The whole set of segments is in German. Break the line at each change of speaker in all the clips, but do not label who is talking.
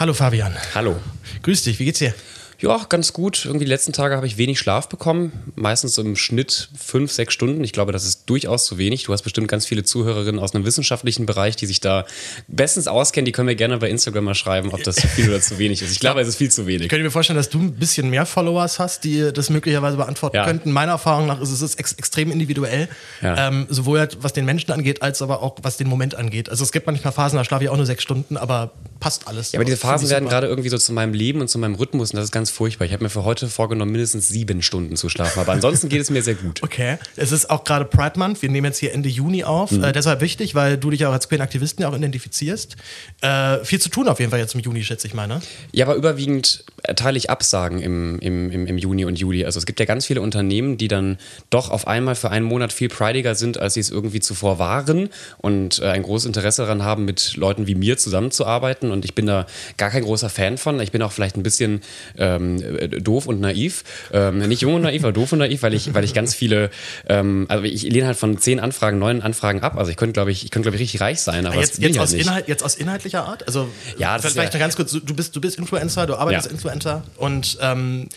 Hallo Fabian.
Hallo.
Grüß dich, wie geht's dir?
Ja, ganz gut. Irgendwie die letzten Tage habe ich wenig Schlaf bekommen. Meistens im Schnitt fünf, sechs Stunden. Ich glaube, das ist durchaus zu wenig. Du hast bestimmt ganz viele Zuhörerinnen aus einem wissenschaftlichen Bereich, die sich da bestens auskennen. Die können mir gerne bei Instagram mal schreiben, ob das zu viel oder zu wenig ist. Ich glaube, es ist viel zu wenig.
Ich könnte mir vorstellen, dass du ein bisschen mehr Followers hast, die das möglicherweise beantworten ja. könnten. Meiner Erfahrung nach ist es ex extrem individuell. Ja. Ähm, sowohl halt, was den Menschen angeht, als aber auch was den Moment angeht. Also es gibt manchmal Phasen, da schlafe ich auch nur sechs Stunden, aber passt alles.
Ja, aber diese Phasen werden gerade irgendwie so zu meinem Leben und zu meinem Rhythmus und das ist ganz furchtbar. Ich habe mir für heute vorgenommen, mindestens sieben Stunden zu schlafen. Aber ansonsten geht es mir sehr gut.
Okay. Es ist auch gerade Pride Month. Wir nehmen jetzt hier Ende Juni auf. Mhm. Äh, deshalb wichtig, weil du dich auch als queer Aktivistin auch identifizierst. Äh, viel zu tun auf jeden Fall jetzt im Juni, schätze ich mal, ne?
Ja, aber überwiegend erteile ich Absagen im, im, im, im Juni und Juli. Also es gibt ja ganz viele Unternehmen, die dann doch auf einmal für einen Monat viel prideiger sind, als sie es irgendwie zuvor waren und äh, ein großes Interesse daran haben, mit Leuten wie mir zusammenzuarbeiten. Und ich bin da gar kein großer Fan von. Ich bin auch vielleicht ein bisschen ähm, doof doof und naiv. Ähm, nicht jung und naiv, aber doof und naiv, weil ich, weil ich ganz viele, ähm, also ich lehne halt von zehn Anfragen, neun Anfragen ab. Also ich könnte, glaube ich, ich könnte, glaube ich, richtig reich sein. Aber
jetzt, jetzt, halt aus Inhalt, jetzt aus inhaltlicher Art? Also
ja,
das vielleicht ja. ganz kurz, du bist, du bist Influencer, du arbeitest ja. Influencer und ähm,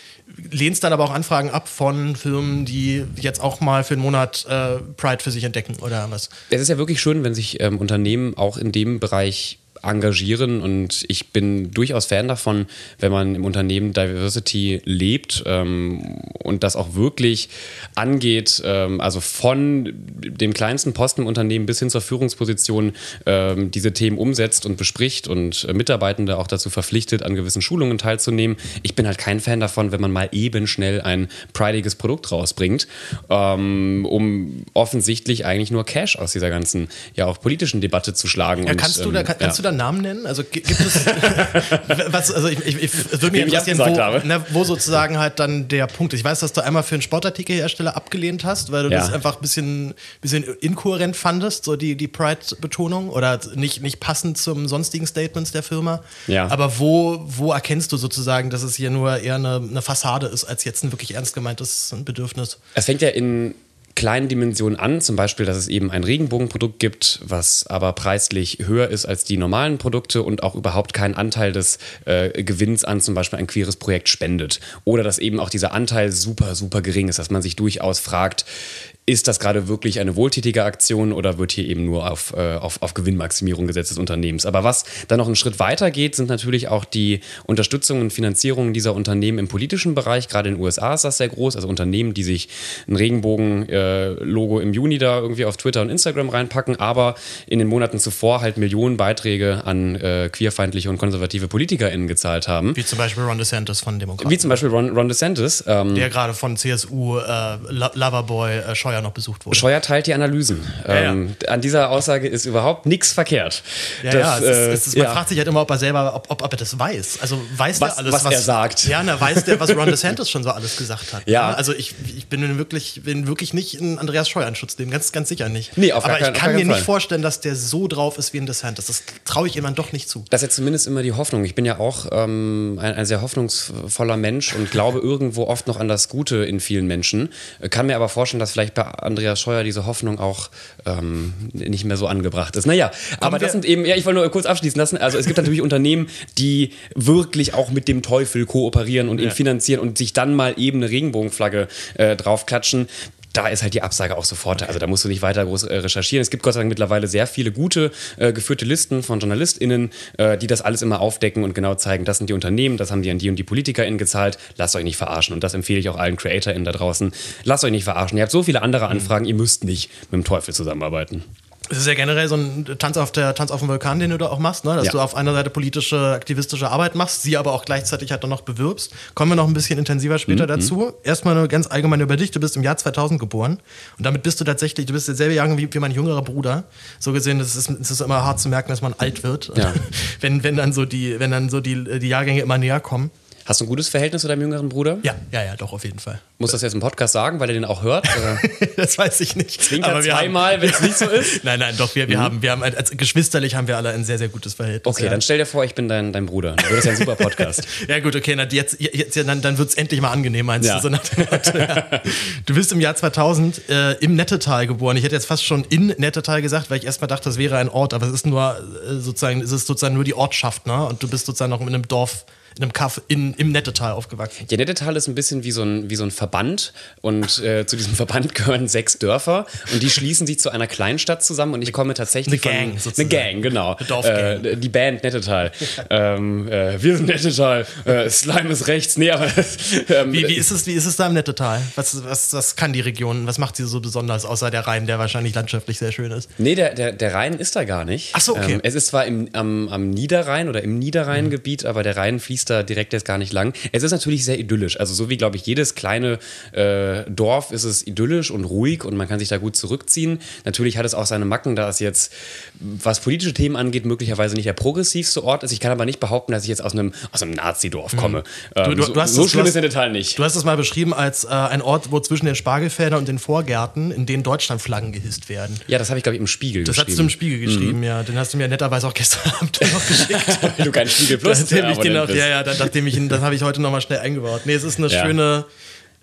lehnst dann aber auch Anfragen ab von Firmen, die jetzt auch mal für einen Monat äh, Pride für sich entdecken oder was?
Es ist ja wirklich schön, wenn sich ähm, Unternehmen auch in dem Bereich engagieren und ich bin durchaus Fan davon, wenn man im Unternehmen Diversity lebt ähm, und das auch wirklich angeht, ähm, also von dem kleinsten Posten im Unternehmen bis hin zur Führungsposition ähm, diese Themen umsetzt und bespricht und äh, Mitarbeitende auch dazu verpflichtet, an gewissen Schulungen teilzunehmen. Ich bin halt kein Fan davon, wenn man mal eben schnell ein prideiges Produkt rausbringt, ähm, um offensichtlich eigentlich nur Cash aus dieser ganzen, ja auch politischen Debatte zu schlagen.
Ja, kannst, und, du da, kann, kannst ja. du da Namen nennen? Also gibt es, was, also ich, ich, ich würde mich interessieren, wo, ne, wo, sozusagen halt dann der Punkt ist. Ich weiß, dass du einmal für einen Sportartikelhersteller abgelehnt hast, weil du ja. das einfach ein bisschen, bisschen inkohärent fandest, so die, die Pride-Betonung oder nicht, nicht passend zum sonstigen Statements der Firma. Ja. Aber wo, wo erkennst du sozusagen, dass es hier nur eher eine, eine Fassade ist, als jetzt ein wirklich ernst gemeintes Bedürfnis?
Es fängt ja in kleinen Dimensionen an, zum Beispiel, dass es eben ein Regenbogenprodukt gibt, was aber preislich höher ist als die normalen Produkte und auch überhaupt keinen Anteil des äh, Gewinns an zum Beispiel ein queeres Projekt spendet. Oder dass eben auch dieser Anteil super, super gering ist, dass man sich durchaus fragt, ist das gerade wirklich eine wohltätige Aktion oder wird hier eben nur auf, äh, auf, auf Gewinnmaximierung gesetzt des Unternehmens? Aber was dann noch einen Schritt weiter geht, sind natürlich auch die Unterstützung und Finanzierung dieser Unternehmen im politischen Bereich. Gerade in den USA ist das sehr groß. Also Unternehmen, die sich ein Regenbogen-Logo äh, im Juni da irgendwie auf Twitter und Instagram reinpacken, aber in den Monaten zuvor halt Millionen Beiträge an äh, queerfeindliche und konservative PolitikerInnen gezahlt haben.
Wie zum Beispiel Ron DeSantis von Demokraten.
Wie zum Beispiel Ron, Ron DeSantis.
Ähm, Der gerade von CSU äh, Loverboy äh, Scheuer noch besucht wurde.
Scheuer teilt die Analysen. Ähm, ja. An dieser Aussage ist überhaupt nichts verkehrt.
Ja, das, ja, es ist, äh, es ist, man fragt sich halt immer, ob er selber, ob, ob, ob er das weiß. Also weiß
was,
der alles,
was, was er sagt.
Ja, na, weiß der, was Ron DeSantis schon so alles gesagt hat. Ja. Also ich, ich bin wirklich, bin wirklich nicht in Andreas Scheuer in Schutz nehmen, ganz, ganz sicher nicht. Nee, auf Aber kein, ich kann mir nicht vorstellen, dass der so drauf ist wie ein DeSantis. Das traue ich jemand doch nicht zu.
Das ist ja zumindest immer die Hoffnung. Ich bin ja auch ähm, ein, ein sehr hoffnungsvoller Mensch und glaube irgendwo oft noch an das Gute in vielen Menschen. Kann mir aber vorstellen, dass vielleicht bei Andreas Scheuer diese Hoffnung auch ähm, nicht mehr so angebracht ist. Naja, aber das sind eben, ja, ich wollte nur kurz abschließen lassen. Also es gibt natürlich Unternehmen, die wirklich auch mit dem Teufel kooperieren und ihn finanzieren und sich dann mal eben eine Regenbogenflagge äh, draufklatschen da ist halt die Absage auch sofort. Also da musst du nicht weiter groß äh, recherchieren. Es gibt Gott sei Dank mittlerweile sehr viele gute äh, geführte Listen von JournalistInnen, äh, die das alles immer aufdecken und genau zeigen, das sind die Unternehmen, das haben die an die und die PolitikerInnen gezahlt. Lasst euch nicht verarschen. Und das empfehle ich auch allen CreatorInnen da draußen. Lasst euch nicht verarschen. Ihr habt so viele andere Anfragen, ihr müsst nicht mit dem Teufel zusammenarbeiten.
Es ist ja generell so ein Tanz auf der Tanz auf dem Vulkan, den du da auch machst, ne? dass ja. du auf einer Seite politische, aktivistische Arbeit machst, sie aber auch gleichzeitig halt dann noch bewirbst. Kommen wir noch ein bisschen intensiver später mhm. dazu. Erstmal eine ganz allgemeine über dich. Du bist im Jahr 2000 geboren und damit bist du tatsächlich, du bist derselbe Jahrgang wie, wie mein jüngerer Bruder. So gesehen, es ist, es ist immer hart zu merken, dass man alt wird, ja. wenn, wenn dann so die, wenn dann so die, die Jahrgänge immer näher kommen.
Hast du ein gutes Verhältnis zu deinem jüngeren Bruder?
Ja, ja, ja, doch, auf jeden Fall.
Muss das jetzt im Podcast sagen, weil er den auch hört?
das weiß ich nicht.
Klingt aber zweimal, wenn es nicht so ist?
nein, nein, doch, wir, wir, mhm. haben, wir haben, als geschwisterlich haben wir alle ein sehr, sehr gutes Verhältnis.
Okay, ja. dann stell dir vor, ich bin dein, dein Bruder. Du würdest ja ein super Podcast.
ja, gut, okay, na, jetzt, jetzt, dann, dann wird es endlich mal angenehm, meinst ja. du? So ja. Du bist im Jahr 2000 äh, im Nettetal geboren. Ich hätte jetzt fast schon in Nettetal gesagt, weil ich erstmal dachte, das wäre ein Ort, aber es ist nur äh, sozusagen, es ist sozusagen nur die Ortschaft, ne? Und du bist sozusagen noch in einem Dorf in einem Kaff in, im Nettetal aufgewachsen.
Ja, Nettetal ist ein bisschen wie so ein, wie so ein Verband und äh, zu diesem Verband gehören sechs Dörfer und die schließen sich zu einer Kleinstadt zusammen und ich komme tatsächlich
eine Gang,
von...
Sozusagen.
Eine Gang, genau. Eine Dorfgang. Äh, die Band Nettetal. ähm, äh, wir sind Nettetal, äh, Slime ist rechts. Nee, aber...
Ähm, wie, wie, ist es, wie ist es da im Nettetal? Was, was, was kann die Region, was macht sie so besonders, außer der Rhein, der wahrscheinlich landschaftlich sehr schön ist?
Nee, der, der, der Rhein ist da gar nicht.
Ach so, okay. Ähm,
es ist zwar im, am, am Niederrhein oder im Niederrheingebiet, mhm. aber der Rhein fließt da direkt jetzt gar nicht lang. Es ist natürlich sehr idyllisch. Also so wie, glaube ich, jedes kleine äh, Dorf ist es idyllisch und ruhig und man kann sich da gut zurückziehen. Natürlich hat es auch seine Macken, da es jetzt, was politische Themen angeht, möglicherweise nicht der progressivste Ort ist. Ich kann aber nicht behaupten, dass ich jetzt aus einem, aus einem Nazi-Dorf komme. Mhm.
Ähm, du, du, du so, so schlimm ist der Detail nicht. Du hast es mal beschrieben als äh, ein Ort, wo zwischen den Spargelfeldern und den Vorgärten, in denen Deutschlandflaggen gehisst werden.
Ja, das habe ich, glaube ich, im Spiegel
das
geschrieben.
Das hast du im Spiegel geschrieben, mhm. ja. Den hast du mir netterweise auch gestern Abend noch geschickt.
Du keinen Spiegel Plus
nachdem ich den auch, Ja, ja, dann, nachdem ich das habe ich heute nochmal schnell eingebaut. Nee, es ist eine ja. schöne,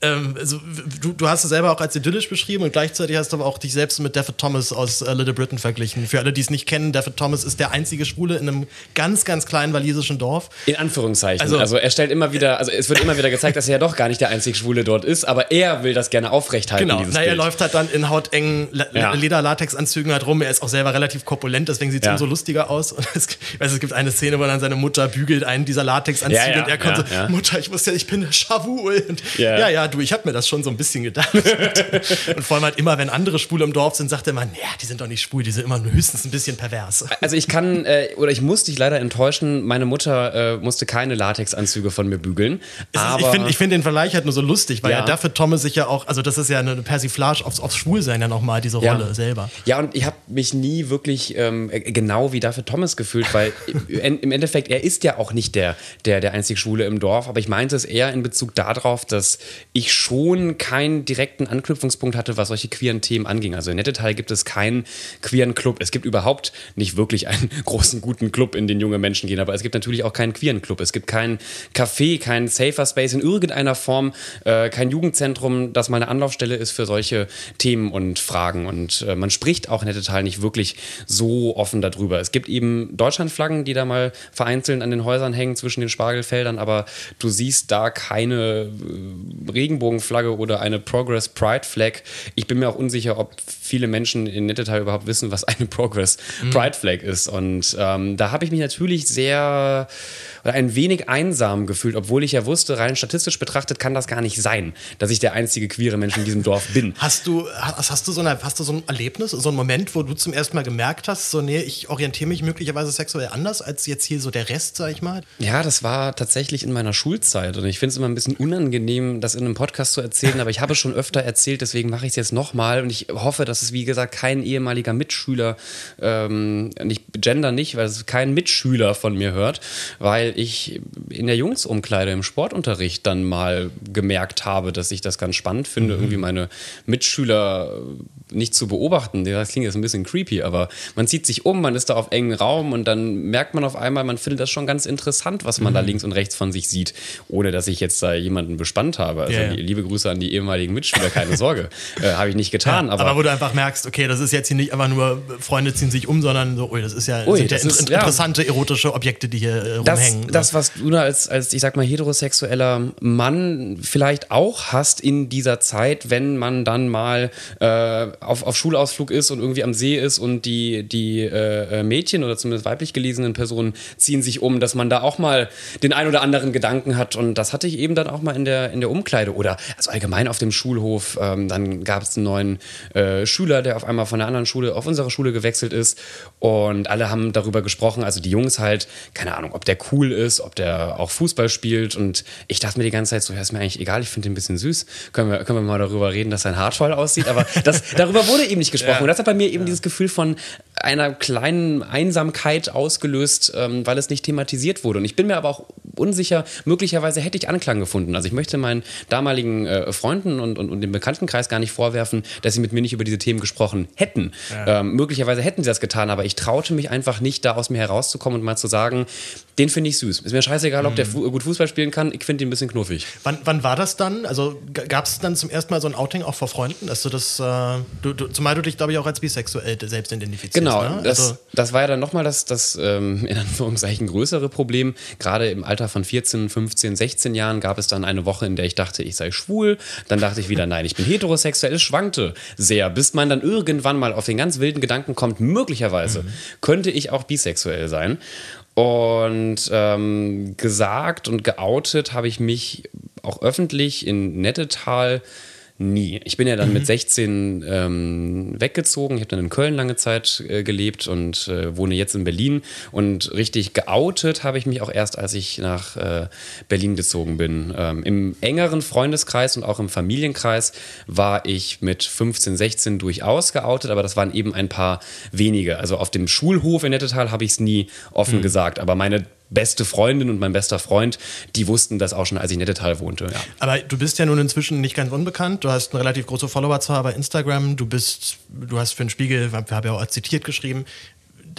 ähm, also, du, du hast es selber auch als idyllisch beschrieben und gleichzeitig hast du aber auch dich selbst mit David Thomas aus äh, Little Britain verglichen. Für alle, die es nicht kennen, David Thomas ist der einzige Schwule in einem ganz, ganz kleinen walisischen Dorf.
In Anführungszeichen. Also, also er stellt immer wieder, also es wird immer wieder gezeigt, dass er ja doch gar nicht der einzige Schwule dort ist, aber er will das gerne aufrechthalten.
Genau, Na, er läuft halt dann in hautengen La ja. Lederlatexanzügen halt rum. Er ist auch selber relativ korpulent, deswegen sieht es ja. umso lustiger aus. Und es, weiß, es gibt eine Szene, wo dann seine Mutter bügelt einen dieser Latexanzüge ja, und er kommt so, Mutter, ich wusste ja, ich bin der Schawul. Und, ja, ja, du, ich habe mir das schon so ein bisschen gedacht. und vor allem halt immer, wenn andere Schwule im Dorf sind, sagt er immer, ja, die sind doch nicht schwul, die sind immer nur höchstens ein bisschen pervers.
Also ich kann, äh, oder ich muss dich leider enttäuschen, meine Mutter äh, musste keine Latexanzüge von mir bügeln.
aber
ich
finde find den Vergleich halt nur so lustig, weil ja, ja dafür Thomas sich ja auch, also das ist ja eine Persiflage aufs, aufs Schwulsein ja nochmal, diese Rolle ja. selber.
Ja, und ich habe mich nie wirklich ähm, genau wie dafür Thomas gefühlt, weil im Endeffekt, er ist ja auch nicht der, der, der einzig Schwule im Dorf, aber ich meinte es eher in Bezug darauf, dass ich schon keinen direkten Anknüpfungspunkt hatte, was solche queeren Themen anging. Also in Nettetal gibt es keinen queeren Club. Es gibt überhaupt nicht wirklich einen großen, guten Club, in den junge Menschen gehen, aber es gibt natürlich auch keinen queeren Club. Es gibt keinen Café, keinen Safer Space in irgendeiner Form, äh, kein Jugendzentrum, das mal eine Anlaufstelle ist für solche Themen und Fragen. Und äh, man spricht auch in Nettetal nicht wirklich so offen darüber. Es gibt eben Deutschlandflaggen, die da mal vereinzelt an den Häusern hängen zwischen den Spargelfeldern, aber du siehst da keine äh, Regenbogenflagge oder eine Progress Pride Flag. Ich bin mir auch unsicher, ob viele Menschen in Nettetal überhaupt wissen, was eine Progress mhm. Pride Flag ist. Und ähm, da habe ich mich natürlich sehr oder ein wenig einsam gefühlt, obwohl ich ja wusste, rein statistisch betrachtet kann das gar nicht sein, dass ich der einzige queere Mensch in diesem Dorf bin.
Hast du, hast, hast, du so eine, hast du so ein Erlebnis, so einen Moment, wo du zum ersten Mal gemerkt hast, so, nee, ich orientiere mich möglicherweise sexuell anders als jetzt hier so der Rest, sag ich mal?
Ja, das war tatsächlich in meiner Schulzeit und ich finde es immer ein bisschen unangenehm, das in einem Podcast zu erzählen, aber ich habe es schon öfter erzählt, deswegen mache ich es jetzt nochmal und ich hoffe, dass es, wie gesagt, kein ehemaliger Mitschüler, ähm, nicht Gender nicht, weil es kein Mitschüler von mir hört, weil ich in der Jungsumkleide im Sportunterricht dann mal gemerkt habe, dass ich das ganz spannend finde, mhm. irgendwie meine Mitschüler nicht zu beobachten. Das klingt jetzt ein bisschen creepy, aber man zieht sich um, man ist da auf engen Raum und dann merkt man auf einmal, man findet das schon ganz interessant, was man mhm. da links und rechts von sich sieht, ohne dass ich jetzt da jemanden bespannt habe. Also yeah. liebe Grüße an die ehemaligen Mitschüler, keine Sorge. äh, habe ich nicht getan. Ja,
aber, aber, wo du einfach merkst, okay, das ist jetzt hier nicht einfach nur Freunde ziehen sich um, sondern so, ui, das ist ja, ui, das ja ist, interessante ja. erotische Objekte, die hier äh, rumhängen.
Das, das, was du da als, als, ich sag mal, heterosexueller Mann vielleicht auch hast in dieser Zeit, wenn man dann mal äh, auf, auf Schulausflug ist und irgendwie am See ist und die, die äh, äh, Mädchen oder zumindest weiblich gelesenen Personen ziehen sich um, dass man da auch mal den ein oder anderen Gedanken hat. Und das hatte ich eben dann auch mal in der, in der Umkleide oder also allgemein auf dem Schulhof. Ähm, dann gab es einen neuen äh, Schüler, der auf einmal von einer anderen Schule auf unsere Schule gewechselt ist. Und alle haben darüber gesprochen, also die Jungs halt, keine Ahnung, ob der cool ist, ob der auch Fußball spielt. Und ich dachte mir die ganze Zeit so, ja, ist mir eigentlich egal, ich finde den ein bisschen süß. Können wir, können wir mal darüber reden, dass sein Haar toll aussieht. Aber das, darüber wurde eben nicht gesprochen. Ja. Und das hat bei mir eben dieses Gefühl von einer kleinen Einsamkeit ausgelöst, ähm, weil es nicht thematisiert wurde. Und ich bin mir aber auch unsicher. Möglicherweise hätte ich Anklang gefunden. Also ich möchte meinen damaligen äh, Freunden und, und, und dem Bekanntenkreis gar nicht vorwerfen, dass sie mit mir nicht über diese Themen gesprochen hätten. Ja. Ähm, möglicherweise hätten sie das getan, aber ich traute mich einfach nicht, da aus mir herauszukommen und mal zu sagen, den finde ich süß. Ist mir scheißegal, ob der mhm. fu gut Fußball spielen kann. Ich finde ihn ein bisschen knuffig.
Wann, wann war das dann? Also gab es dann zum ersten Mal so ein Outing auch vor Freunden, dass du das, äh, du, du, zumal du dich glaube ich auch als bisexuell selbst identifizierst.
Genau,
ne?
das, also, das war ja dann nochmal das, das ähm, in Anführungszeichen größere Problem. Gerade im Alter von 14, 15, 16 Jahren gab es dann eine Woche, in der ich dachte, ich sei schwul. Dann dachte ich wieder, nein, ich bin heterosexuell. Es schwankte sehr, bis man dann irgendwann mal auf den ganz wilden Gedanken kommt, möglicherweise mhm. könnte ich auch bisexuell sein. Und ähm, gesagt und geoutet habe ich mich auch öffentlich in Nettetal Nie. Ich bin ja dann mhm. mit 16 ähm, weggezogen. Ich habe dann in Köln lange Zeit äh, gelebt und äh, wohne jetzt in Berlin. Und richtig geoutet habe ich mich auch erst, als ich nach äh, Berlin gezogen bin. Ähm, Im engeren Freundeskreis und auch im Familienkreis war ich mit 15, 16 durchaus geoutet, aber das waren eben ein paar wenige. Also auf dem Schulhof in Nettetal habe ich es nie offen mhm. gesagt. Aber meine beste Freundin und mein bester Freund, die wussten das auch schon, als ich in Nettetal wohnte. Ja.
Aber du bist ja nun inzwischen nicht ganz unbekannt. Du hast eine relativ große Followerzahl bei Instagram. Du bist, du hast für den Spiegel, wir haben ja auch zitiert geschrieben,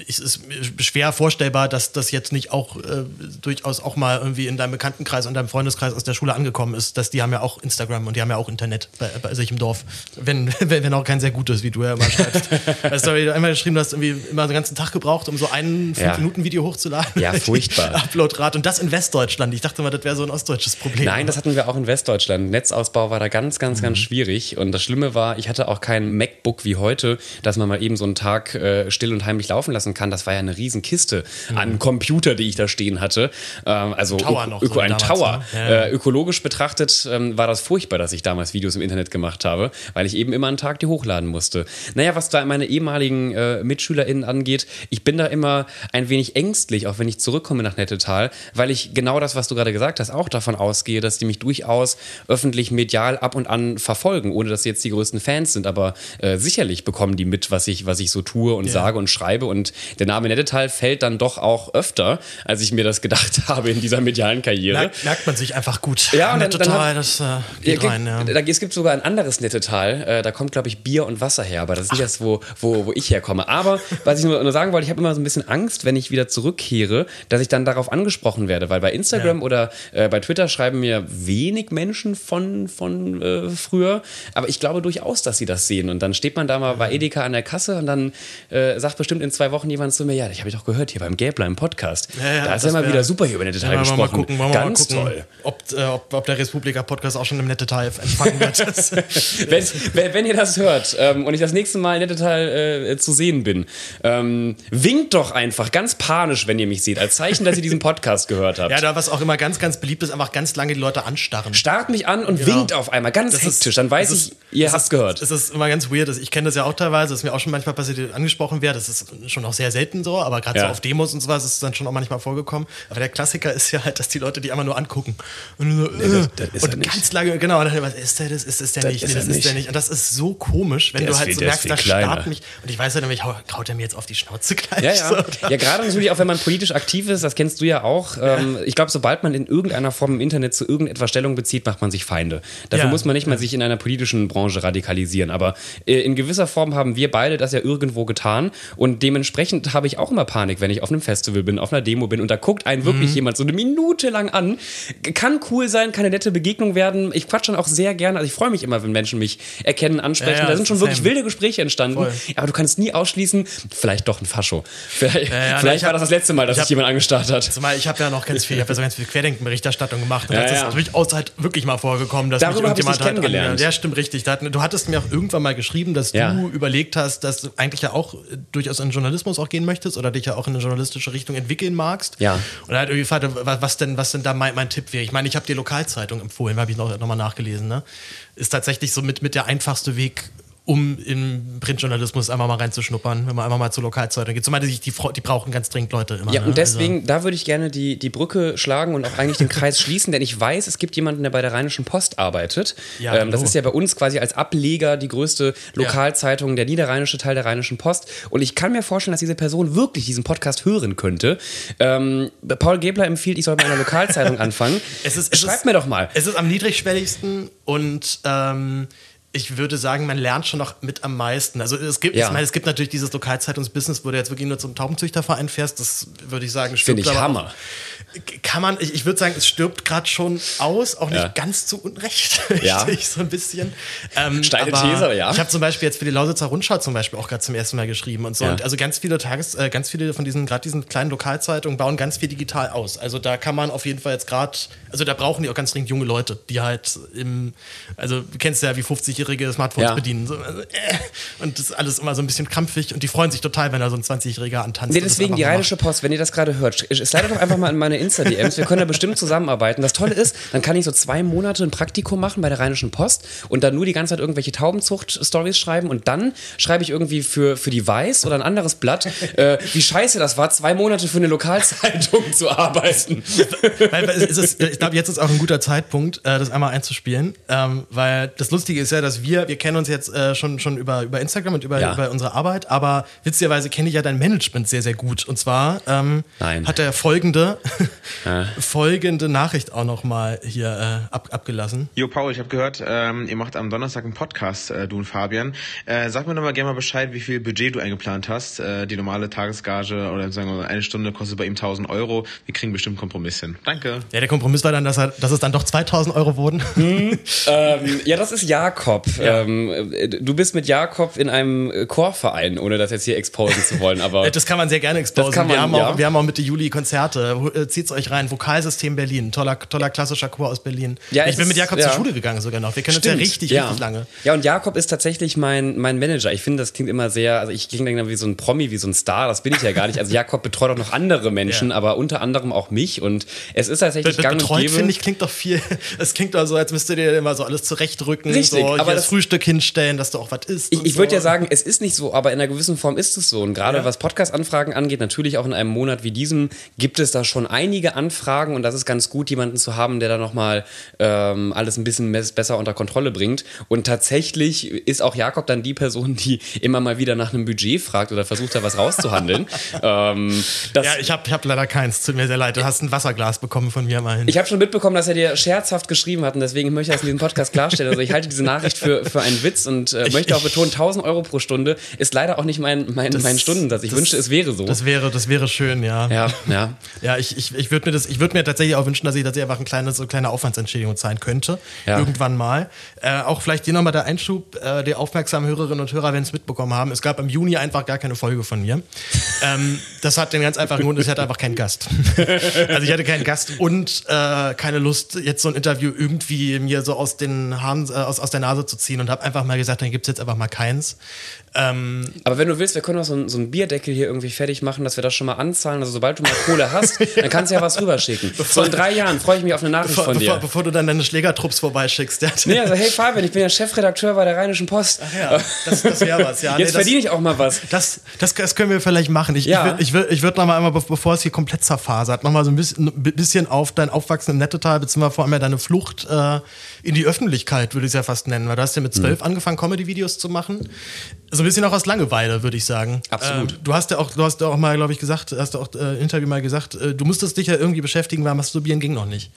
es ist schwer vorstellbar, dass das jetzt nicht auch äh, durchaus auch mal irgendwie in deinem Bekanntenkreis und deinem Freundeskreis aus der Schule angekommen ist, dass die haben ja auch Instagram und die haben ja auch Internet bei, bei sich im Dorf, wenn, wenn auch kein sehr gutes, wie du ja immer schreibst. hast du einmal geschrieben, du hast irgendwie immer den ganzen Tag gebraucht, um so ein 5-Minuten-Video hochzuladen.
Ja, furchtbar.
Uploadrad und das in Westdeutschland. Ich dachte mal, das wäre so ein ostdeutsches Problem.
Nein, das hatten wir auch in Westdeutschland. Netzausbau war da ganz, ganz, mhm. ganz schwierig und das Schlimme war, ich hatte auch kein MacBook wie heute, dass man mal eben so einen Tag äh, still und heimlich laufen lassen kann. Das war ja eine Riesenkiste mhm. an Computer, die ich da stehen hatte. Ähm, also Tower noch öko, so ein Tower. Ne? Ja. Äh, ökologisch betrachtet ähm, war das furchtbar, dass ich damals Videos im Internet gemacht habe, weil ich eben immer einen Tag die hochladen musste. Naja, was da meine ehemaligen äh, MitschülerInnen angeht, ich bin da immer ein wenig ängstlich, auch wenn ich zurückkomme nach Nettetal, weil ich genau das, was du gerade gesagt hast, auch davon ausgehe, dass die mich durchaus öffentlich medial ab und an verfolgen, ohne dass sie jetzt die größten Fans sind, aber äh, sicherlich bekommen die mit, was ich, was ich so tue und ja. sage und schreibe und der Name Nettetal fällt dann doch auch öfter, als ich mir das gedacht habe in dieser medialen Karriere.
Merkt, merkt man sich einfach gut.
Ja, und Nettetal, dann, dann das äh, geht ja, rein. Ja. Da, es gibt sogar ein anderes Nettetal, äh, da kommt, glaube ich, Bier und Wasser her, aber das ist nicht Ach. das, wo, wo, wo ich herkomme. Aber was ich nur, nur sagen wollte, ich habe immer so ein bisschen Angst, wenn ich wieder zurückkehre, dass ich dann darauf angesprochen werde, weil bei Instagram ja. oder äh, bei Twitter schreiben mir wenig Menschen von, von äh, früher, aber ich glaube durchaus, dass sie das sehen. Und dann steht man da mal bei Edeka an der Kasse und dann äh, sagt bestimmt in zwei Wochen jemand zu mir, ja, ich habe ich doch gehört hier beim Gäbler im Podcast. Ja, ja, da ist ja mal wieder super hier über Nette Teil gesprochen. Mal gucken, mal Ganz mal gucken, toll.
Ob, äh, ob, ob, der Republika-Podcast auch schon im Nette Teil empfangen wird.
wenn, wenn, ihr das hört ähm, und ich das nächste Mal in Nette Teil äh, zu sehen bin, ähm, winkt doch einfach ganz panisch, wenn ihr mich seht, als Zeichen, dass ihr diesen Podcast gehört habt.
Ja, da was auch immer ganz, ganz beliebt ist, einfach ganz lange die Leute anstarren.
Starrt mich an und genau. winkt auf einmal, ganz das hektisch. Ist, dann weiß ich, ist, ihr habt gehört.
Es ist immer ganz weird. Ich kenne das ja auch teilweise, das ist mir auch schon manchmal passiert, angesprochen wird. Das ist schon auch sehr selten so, aber gerade ja. so auf Demos und sowas ist es dann schon auch manchmal vorgekommen. Aber der Klassiker ist ja halt, dass die Leute die einmal nur angucken. Und, so, nee, das, äh, das und ganz lange, genau, dann, was ist der das? Ist das der das nicht? Ist nee, das ist der nicht. Und das ist so komisch, wenn der du halt viel, so merkst, da starrt mich. Und ich weiß ja nämlich, haut er mir jetzt auf die Schnauze gleich.
Ja, ja. So, ja gerade natürlich auch, wenn man politisch aktiv ist, das kennst du ja auch. Ja. Ähm, ich glaube, sobald man in irgendeiner Form im Internet zu irgendetwas Stellung bezieht, macht man sich Feinde. Dafür ja. muss man nicht mal sich in einer politischen Branche radikalisieren. Aber äh, in gewisser Form haben wir beide das ja irgendwo getan. Und dementsprechend habe ich auch immer Panik, wenn ich auf einem Festival bin, auf einer Demo bin und da guckt einen wirklich mhm. jemand so eine Minute lang an. Kann cool sein, kann eine nette Begegnung werden. Ich quatsch dann auch sehr gerne. Also ich freue mich immer, wenn Menschen mich erkennen, ansprechen. Ja, ja, da sind schon wirklich same. wilde Gespräche entstanden. Voll. Aber du kannst nie ausschließen, vielleicht doch ein Fascho. Vielleicht, ja, vielleicht war das das letzte Mal, dass sich jemand angestarrt hat.
Zumal ich habe ja noch ganz viel, ich habe ja so ganz viel Querdenken-Berichterstattung gemacht. Und ja, das ist durchaus halt wirklich mal vorgekommen, dass
Darüber mich irgendjemand ich halt kennengelernt.
ja, stimmt richtig. du hattest mir auch irgendwann mal geschrieben, dass du überlegt hast, dass du eigentlich ja auch durchaus in den Journalismus auch gehen möchtest oder dich ja auch in eine journalistische Richtung entwickeln magst.
Ja.
Und hat irgendwie gefragt, was denn, was denn da mein, mein Tipp wäre. Ich meine, ich habe dir Lokalzeitung empfohlen, habe ich noch, noch mal nachgelesen. Ne? Ist tatsächlich so mit, mit der einfachste Weg, um im Printjournalismus einfach mal reinzuschnuppern, wenn man einfach mal zur Lokalzeitung geht. Zumal die, die, die brauchen ganz dringend Leute immer.
Ja, ne? und deswegen, also. da würde ich gerne die, die Brücke schlagen und auch eigentlich den Kreis schließen, denn ich weiß, es gibt jemanden, der bei der Rheinischen Post arbeitet. Ja, ähm, das ist ja bei uns quasi als Ableger die größte Lokalzeitung, ja. der niederrheinische Teil der Rheinischen Post. Und ich kann mir vorstellen, dass diese Person wirklich diesen Podcast hören könnte. Ähm, Paul Gebler empfiehlt, ich soll bei einer Lokalzeitung anfangen.
Es ist, es Schreibt ist, mir doch mal. Es ist am niedrigschwelligsten und ähm, ich würde sagen, man lernt schon noch mit am meisten. Also es gibt, ja. ich meine, es gibt natürlich dieses Lokalzeitungsbusiness, wo du jetzt wirklich nur zum Taubenzüchterverein fährst. Das würde ich sagen,
Finde ich Hammer.
Kann man, ich, ich würde sagen, es stirbt gerade schon aus, auch nicht ja. ganz zu Unrecht,
ja.
ich so ein bisschen.
Ähm, Steile These, ja.
Ich habe zum Beispiel jetzt für die Lausitzer Rundschau zum Beispiel auch gerade zum ersten Mal geschrieben und so. Ja. Und also ganz viele Tages, äh, ganz viele von diesen, gerade diesen kleinen Lokalzeitungen bauen ganz viel digital aus. Also da kann man auf jeden Fall jetzt gerade, also da brauchen die auch ganz dringend junge Leute, die halt im, also du kennst ja, wie 50-jährige Smartphones ja. bedienen. So, also, äh, und das ist alles immer so ein bisschen krampfig und die freuen sich total, wenn da so ein 20-Jähriger antanzt.
Nee, deswegen die Rheinische Post, wenn ihr das gerade hört, slidet doch einfach mal in meine Insta-DMs. Wir können da bestimmt zusammenarbeiten. Das Tolle ist, dann kann ich so zwei Monate ein Praktikum machen bei der Rheinischen Post und dann nur die ganze Zeit irgendwelche Taubenzucht-Stories schreiben und dann schreibe ich irgendwie für, für die Weiß oder ein anderes Blatt, äh, wie scheiße das war, zwei Monate für eine Lokalzeitung zu arbeiten.
Weil, ist, ich glaube, jetzt ist auch ein guter Zeitpunkt, äh, das einmal einzuspielen, ähm, weil das Lustige ist ja, dass wir, wir kennen uns jetzt äh, schon, schon über, über Instagram und über, ja. über unsere Arbeit, aber witzigerweise kenne ich ja dein Management sehr, sehr gut. Und zwar ähm, hat er folgende, ja. folgende Nachricht auch nochmal hier äh, ab, abgelassen.
Jo, Paul, ich habe gehört, ähm, ihr macht am Donnerstag einen Podcast, äh, du und Fabian. Äh, sag mir doch mal gerne mal Bescheid, wie viel Budget du eingeplant hast. Äh, die normale Tagesgage oder sagen wir eine Stunde kostet bei ihm 1000 Euro. Wir kriegen bestimmt einen Kompromiss hin. Danke.
Ja, der Kompromiss war dann, dass, er, dass es dann doch 2000 Euro wurden.
Hm, ähm, ja, das ist Jakob. Ja. Ähm, du bist mit Jakob in einem Chorverein, ohne das jetzt hier exposen zu wollen. Aber
das kann man sehr gerne exposen. Man, wir, haben ja. auch, wir haben auch Mitte Juli Konzerte. Äh, zieht's euch rein. Vokalsystem Berlin. Toller, toller klassischer Chor aus Berlin. Ja, ich bin mit Jakob zur Schule gegangen sogar noch. Wir kennen uns ja richtig, richtig lange.
Ja, und Jakob ist tatsächlich mein, mein Manager. Ich finde, das klingt immer sehr, also ich klinge dann wie so ein Promi, wie so ein Star. Das bin ich ja gar nicht. Also Jakob betreut auch noch andere Menschen, aber unter anderem auch mich. Und es ist tatsächlich Be gang
betreut, und gäbe. finde ich, klingt doch viel. Es klingt doch so, als müsstet ihr immer so alles zurechtrücken. Richtig, so, aber das Frühstück hinstellen, dass du auch was isst.
Ich, ich würde ja sagen, es ist nicht so, aber in einer gewissen Form ist es so. Und gerade ja. was Podcast-Anfragen angeht, natürlich auch in einem Monat wie diesem, gibt es da schon einige Anfragen und das ist ganz gut, jemanden zu haben, der da nochmal ähm, alles ein bisschen besser unter Kontrolle bringt. Und tatsächlich ist auch Jakob dann die Person, die immer mal wieder nach einem Budget fragt oder versucht, da was rauszuhandeln. ähm,
ja, ich habe ich hab leider keins. Tut mir sehr leid. Du hast ein Wasserglas bekommen von mir immerhin.
Ich habe schon mitbekommen, dass er dir scherzhaft geschrieben hat und deswegen möchte ich das in diesem Podcast klarstellen. Also ich halte diese Nachricht für, für einen Witz und äh, möchte auch betonen, 1000 Euro pro Stunde ist leider auch nicht mein, mein, das, mein Stundensatz. Ich das, wünschte, es wäre so.
Das wäre, das wäre schön, ja.
Ja, ja.
Ja, ich, ich, ich würde mir, das, ich würd mir tatsächlich auch wünschen, dass ich, dass ich einfach ein kleines, so kleine Aufwandsentschädigung zahlen könnte. Ja. Irgendwann mal. Äh, auch vielleicht hier nochmal der Einschub, äh, die aufmerksamen Hörerinnen und Hörer werden es mitbekommen haben. Es gab im Juni einfach gar keine Folge von mir. ähm, das hat den ganz einfachen Grund, ich hatte einfach keinen Gast. also ich hatte keinen Gast und äh, keine Lust, jetzt so ein Interview irgendwie mir so aus den Haaren, äh, aus, aus der Nase zu ziehen und habe einfach mal gesagt, dann gibt es jetzt einfach mal keins.
Ähm, Aber wenn du willst, wir können auch so, ein, so einen Bierdeckel hier irgendwie fertig machen, dass wir das schon mal anzahlen. Also sobald du mal Kohle hast, dann kannst du ja was rüberschicken. so in drei Jahren freue ich mich auf eine Nachricht
bevor,
von dir.
Bevor, bevor, du dann deine Schlägertrupps vorbeischickst.
nee, also hey Fabian, ich bin ja Chefredakteur bei der Rheinischen Post.
Ach ja, das, das wäre was. Ja,
Jetzt nee, verdiene ich auch mal was.
Das, das, das können wir vielleicht machen. Ich, ja. ich würde ich würd noch mal einmal, bevor es hier komplett zerfasert, noch mal so ein bisschen, ein bisschen auf dein Aufwachsen im Nettetal, beziehungsweise vor allem ja deine Flucht äh, in die Öffentlichkeit, würde ich es ja fast nennen. Weil du hast ja mit zwölf mhm. angefangen, Comedy-Videos zu machen. So ein bisschen auch aus Langeweile, würde ich sagen.
Absolut.
Ähm, du hast ja auch, du hast ja auch mal, glaube ich, gesagt, hast du auch äh, Interview mal gesagt, äh, du musstest dich ja irgendwie beschäftigen, weil Masturbieren ging noch nicht.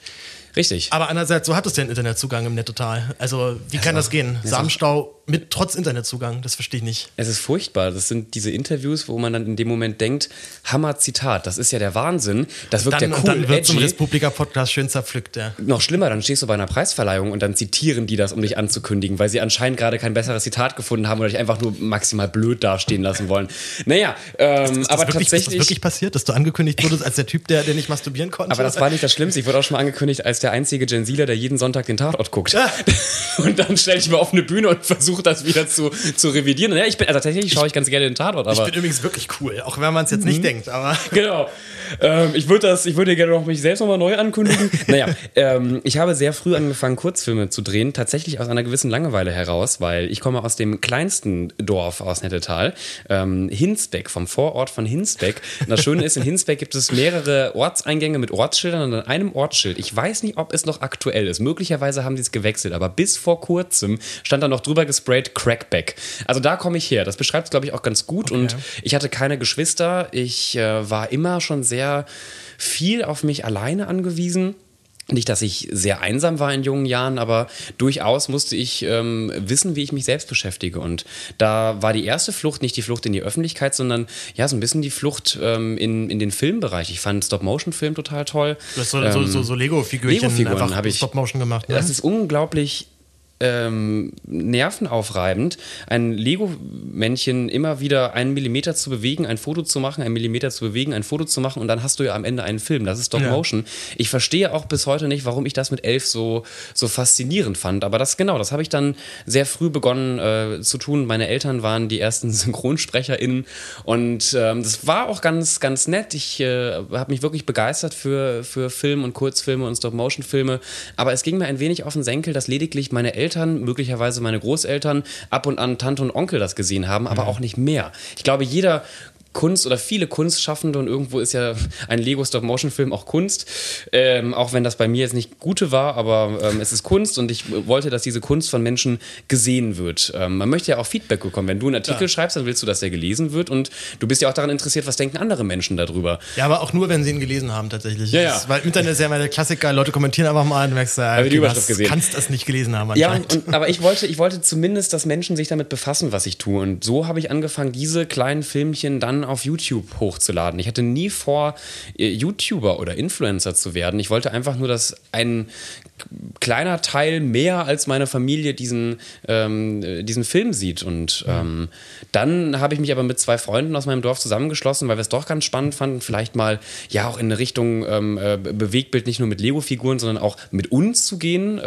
Richtig.
Aber andererseits, so hattest du ja einen Internetzugang im Nettotal. Also, wie kann das gehen? Samenstau mit trotz Internetzugang, das verstehe ich nicht.
Es ist furchtbar. Das sind diese Interviews, wo man dann in dem Moment denkt, Hammer Zitat, das ist ja der Wahnsinn. Das wirkt
dann,
ja cool.
Dann wird zum Republika-Podcast schön zerpflückt, ja.
Noch schlimmer, dann stehst du bei einer Preisverleihung und dann zitieren die das, um dich anzukündigen, weil sie anscheinend gerade kein besseres Zitat gefunden haben oder dich einfach nur maximal blöd dastehen lassen wollen. Naja, ähm, ist, ist aber
wirklich,
tatsächlich.
Ist das wirklich passiert, dass du angekündigt wurdest als der Typ, der, der nicht masturbieren konnte?
Aber das war nicht das Schlimmste. Ich wurde auch schon mal angekündigt als der einzige Gen Zler, der jeden Sonntag den Tatort guckt. Ja. Und dann stelle ich mir auf eine Bühne und versuche das wieder zu, zu revidieren. Ja, ich bin, also tatsächlich schaue ich ganz gerne den Tatort.
Ich bin übrigens wirklich cool, auch wenn man es jetzt nicht mhm. denkt. Aber
genau. Ähm, ich würde das, ich würde gerne noch mich selbst nochmal neu ankündigen. naja, ähm, ich habe sehr früh angefangen, Kurzfilme zu drehen, tatsächlich aus einer gewissen Langeweile heraus, weil ich komme aus dem kleinsten Dorf aus Nettetal, ähm, Hinsbeck, vom Vorort von Hinsbeck. Und das Schöne ist, in Hinsbeck gibt es mehrere Ortseingänge mit Ortsschildern und an einem Ortsschild. Ich weiß nicht, ob es noch aktuell ist. Möglicherweise haben sie es gewechselt, aber bis vor kurzem stand da noch drüber gesprayt Crackback. Also da komme ich her. Das beschreibt es, glaube ich, auch ganz gut. Okay. Und ich hatte keine Geschwister. Ich äh, war immer schon sehr viel auf mich alleine angewiesen. Nicht, dass ich sehr einsam war in jungen Jahren, aber durchaus musste ich ähm, wissen, wie ich mich selbst beschäftige. Und da war die erste Flucht nicht die Flucht in die Öffentlichkeit, sondern ja, so ein bisschen die Flucht ähm, in, in den Filmbereich. Ich fand Stop-Motion-Film total toll.
Du hast so, ähm, so, so, so Lego-Figürchen
Lego einfach
ich, Stop-Motion gemacht.
Ne? Das ist unglaublich ähm, nervenaufreibend, ein Lego-Männchen immer wieder einen Millimeter zu bewegen, ein Foto zu machen, einen Millimeter zu bewegen, ein Foto zu machen und dann hast du ja am Ende einen Film. Das ist Stop Motion. Ja. Ich verstehe auch bis heute nicht, warum ich das mit elf so, so faszinierend fand. Aber das genau, das habe ich dann sehr früh begonnen äh, zu tun. Meine Eltern waren die ersten SynchronsprecherInnen und ähm, das war auch ganz, ganz nett. Ich äh, habe mich wirklich begeistert für, für Film und Kurzfilme und Stop-Motion-Filme. Aber es ging mir ein wenig auf den Senkel, dass lediglich meine Eltern Eltern, möglicherweise meine Großeltern, ab und an Tante und Onkel das gesehen haben, aber mhm. auch nicht mehr. Ich glaube, jeder Kunst oder viele Kunstschaffende und irgendwo ist ja ein Lego Stop-Motion-Film auch Kunst, ähm, auch wenn das bei mir jetzt nicht gute war, aber ähm, es ist Kunst und ich wollte, dass diese Kunst von Menschen gesehen wird. Ähm, man möchte ja auch Feedback bekommen. Wenn du einen Artikel ja. schreibst, dann willst du, dass der gelesen wird und du bist ja auch daran interessiert, was denken andere Menschen darüber.
Ja, aber auch nur, wenn sie ihn gelesen haben tatsächlich. Ja, ja. Weil Internet ist ja immer der Klassiker, Leute kommentieren einfach mal und du merkst, die Überschrift gesehen. kannst das nicht gelesen haben.
Ja, und, und, aber ich wollte, ich wollte zumindest, dass Menschen sich damit befassen, was ich tue und so habe ich angefangen, diese kleinen Filmchen dann auf YouTube hochzuladen. Ich hatte nie vor, äh, YouTuber oder Influencer zu werden. Ich wollte einfach nur, dass ein kleiner Teil mehr als meine Familie diesen, ähm, diesen Film sieht. Und ähm, dann habe ich mich aber mit zwei Freunden aus meinem Dorf zusammengeschlossen, weil wir es doch ganz spannend fanden, vielleicht mal ja auch in eine Richtung ähm, äh, Bewegtbild nicht nur mit Lego-Figuren, sondern auch mit uns zu gehen.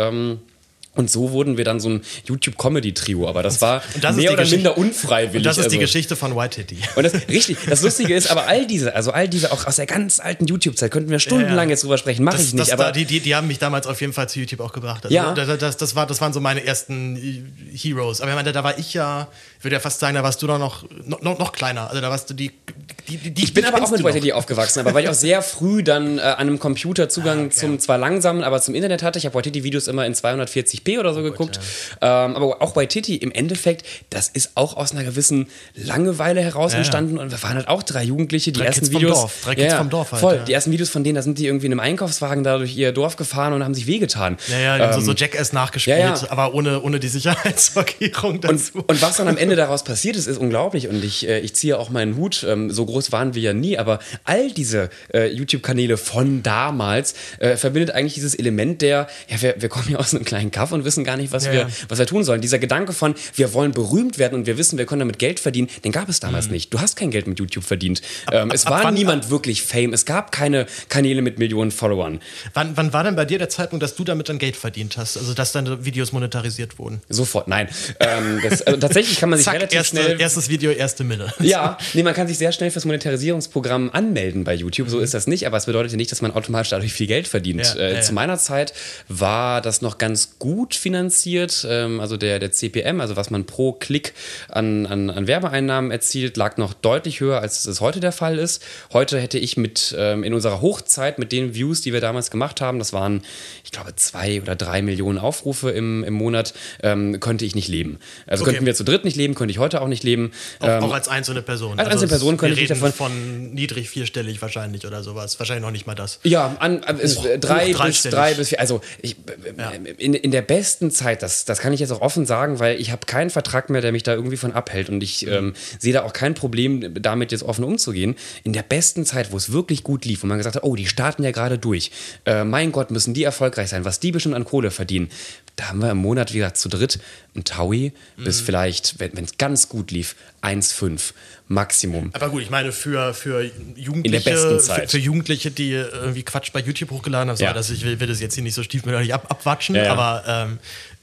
Und so wurden wir dann so ein YouTube-Comedy-Trio, aber das war das mehr oder minder unfreiwillig. Und
das ist also. die Geschichte von White Titty.
Und das, richtig, das Lustige ist, aber all diese, also all diese, auch aus der ganz alten YouTube-Zeit, könnten wir stundenlang ja, ja. jetzt drüber sprechen, mache ich nicht. aber
da, die, die, die haben mich damals auf jeden Fall zu YouTube auch gebracht. Also
ja.
Das, das, das, war, das waren so meine ersten Heroes. Aber ich meine, da war ich ja, ich würde ja fast sagen, da warst du doch noch, noch, noch kleiner. Also da warst du die,
die, die Ich bin aber auch mit White Titty aufgewachsen, aber weil ich auch sehr früh dann äh, an einem Computer Zugang ah, okay. zum, zwar langsamen, aber zum Internet hatte. Ich habe Titty-Videos immer in 240p oder so oh, geguckt. Gut, ähm, aber auch bei Titi im Endeffekt, das ist auch aus einer gewissen Langeweile heraus ja, entstanden ja. und wir waren halt auch drei Jugendliche, die drei ersten Kids Videos. Vom
Dorf. Drei Kids ja, vom Dorf halt.
Voll. Die ersten Videos von denen, da sind die irgendwie in einem Einkaufswagen da durch ihr Dorf gefahren und haben sich wehgetan.
Ja, ja, ähm, so, so Jackass nachgespielt, aber ohne, ohne die Sicherheitsmarkierung
dazu. Und, und, was dann am Ende daraus passiert ist, ist unglaublich und ich, äh, ich ziehe auch meinen Hut. Ähm, so groß waren wir ja nie, aber all diese äh, YouTube-Kanäle von damals äh, verbindet eigentlich dieses Element der, ja, wir, wir kommen ja aus einem kleinen Kaff und wissen gar nicht, was, wir, was wir tun sollen. Dieser Gedanke von, wir wollen berühmt werden und wir wissen, wir können damit Geld verdienen, den gab es damals mhm. nicht. Du hast kein Geld mit YouTube verdient. Ab, ähm, es ab, war ab niemand wann, wirklich Fame. Es gab keine Kanäle mit Millionen Followern.
Wann, wann war denn bei dir der Zeitpunkt, dass du damit dann Geld verdient hast? Also, dass deine Videos monetarisiert wurden?
Sofort, nein. Ähm, das, also, tatsächlich kann man sich Zack, relativ
erste,
schnell.
Erstes Video, erste Mille.
Ja, nee, man kann sich sehr schnell fürs Monetarisierungsprogramm anmelden bei YouTube. So ist das nicht, aber es bedeutet nicht, dass man automatisch dadurch viel Geld verdient. Ja, äh, ja, zu meiner Zeit war das noch ganz gut finanziert. Ähm, also der, der CPM, also was man pro Klick an, an, an Werbeeinnahmen erzielt, lag noch deutlich höher, als es heute der Fall ist. Heute hätte ich mit ähm, in unserer Hochzeit mit den Views, die wir damals gemacht haben, das waren, ich glaube, zwei oder drei Millionen Aufrufe im, im Monat, ähm, könnte ich nicht leben. Also okay. könnten wir zu dritt nicht leben, könnte ich heute auch nicht leben.
Auch, ähm, auch als einzelne Person.
Als also einzelne Person könnte ich davon.
von niedrig vierstellig wahrscheinlich oder sowas. Wahrscheinlich noch nicht mal das.
Ja, an, an, hoch, drei, hoch bis, drei bis vier. Also ich, ja. in, in der besten Zeit, das, das kann ich jetzt auch offen sagen, weil ich habe keinen Vertrag mehr, der mich da irgendwie von abhält. Und ich ähm, sehe da auch kein Problem, damit jetzt offen umzugehen. In der besten Zeit, wo es wirklich gut lief, wo man gesagt hat, oh, die starten ja gerade durch. Äh, mein Gott, müssen die erfolgreich sein, was die bestimmt an Kohle verdienen da haben wir im Monat, wie gesagt, zu dritt ein Taui mhm. bis vielleicht, wenn es ganz gut lief, 1,5 Maximum.
Aber gut, ich meine, für, für Jugendliche, für, für, Jugendliche, die irgendwie Quatsch bei YouTube hochgeladen haben, ja. so, dass ich will, will das jetzt hier nicht so stiefmütterlich ab, abwatschen, ja, ja. aber ähm,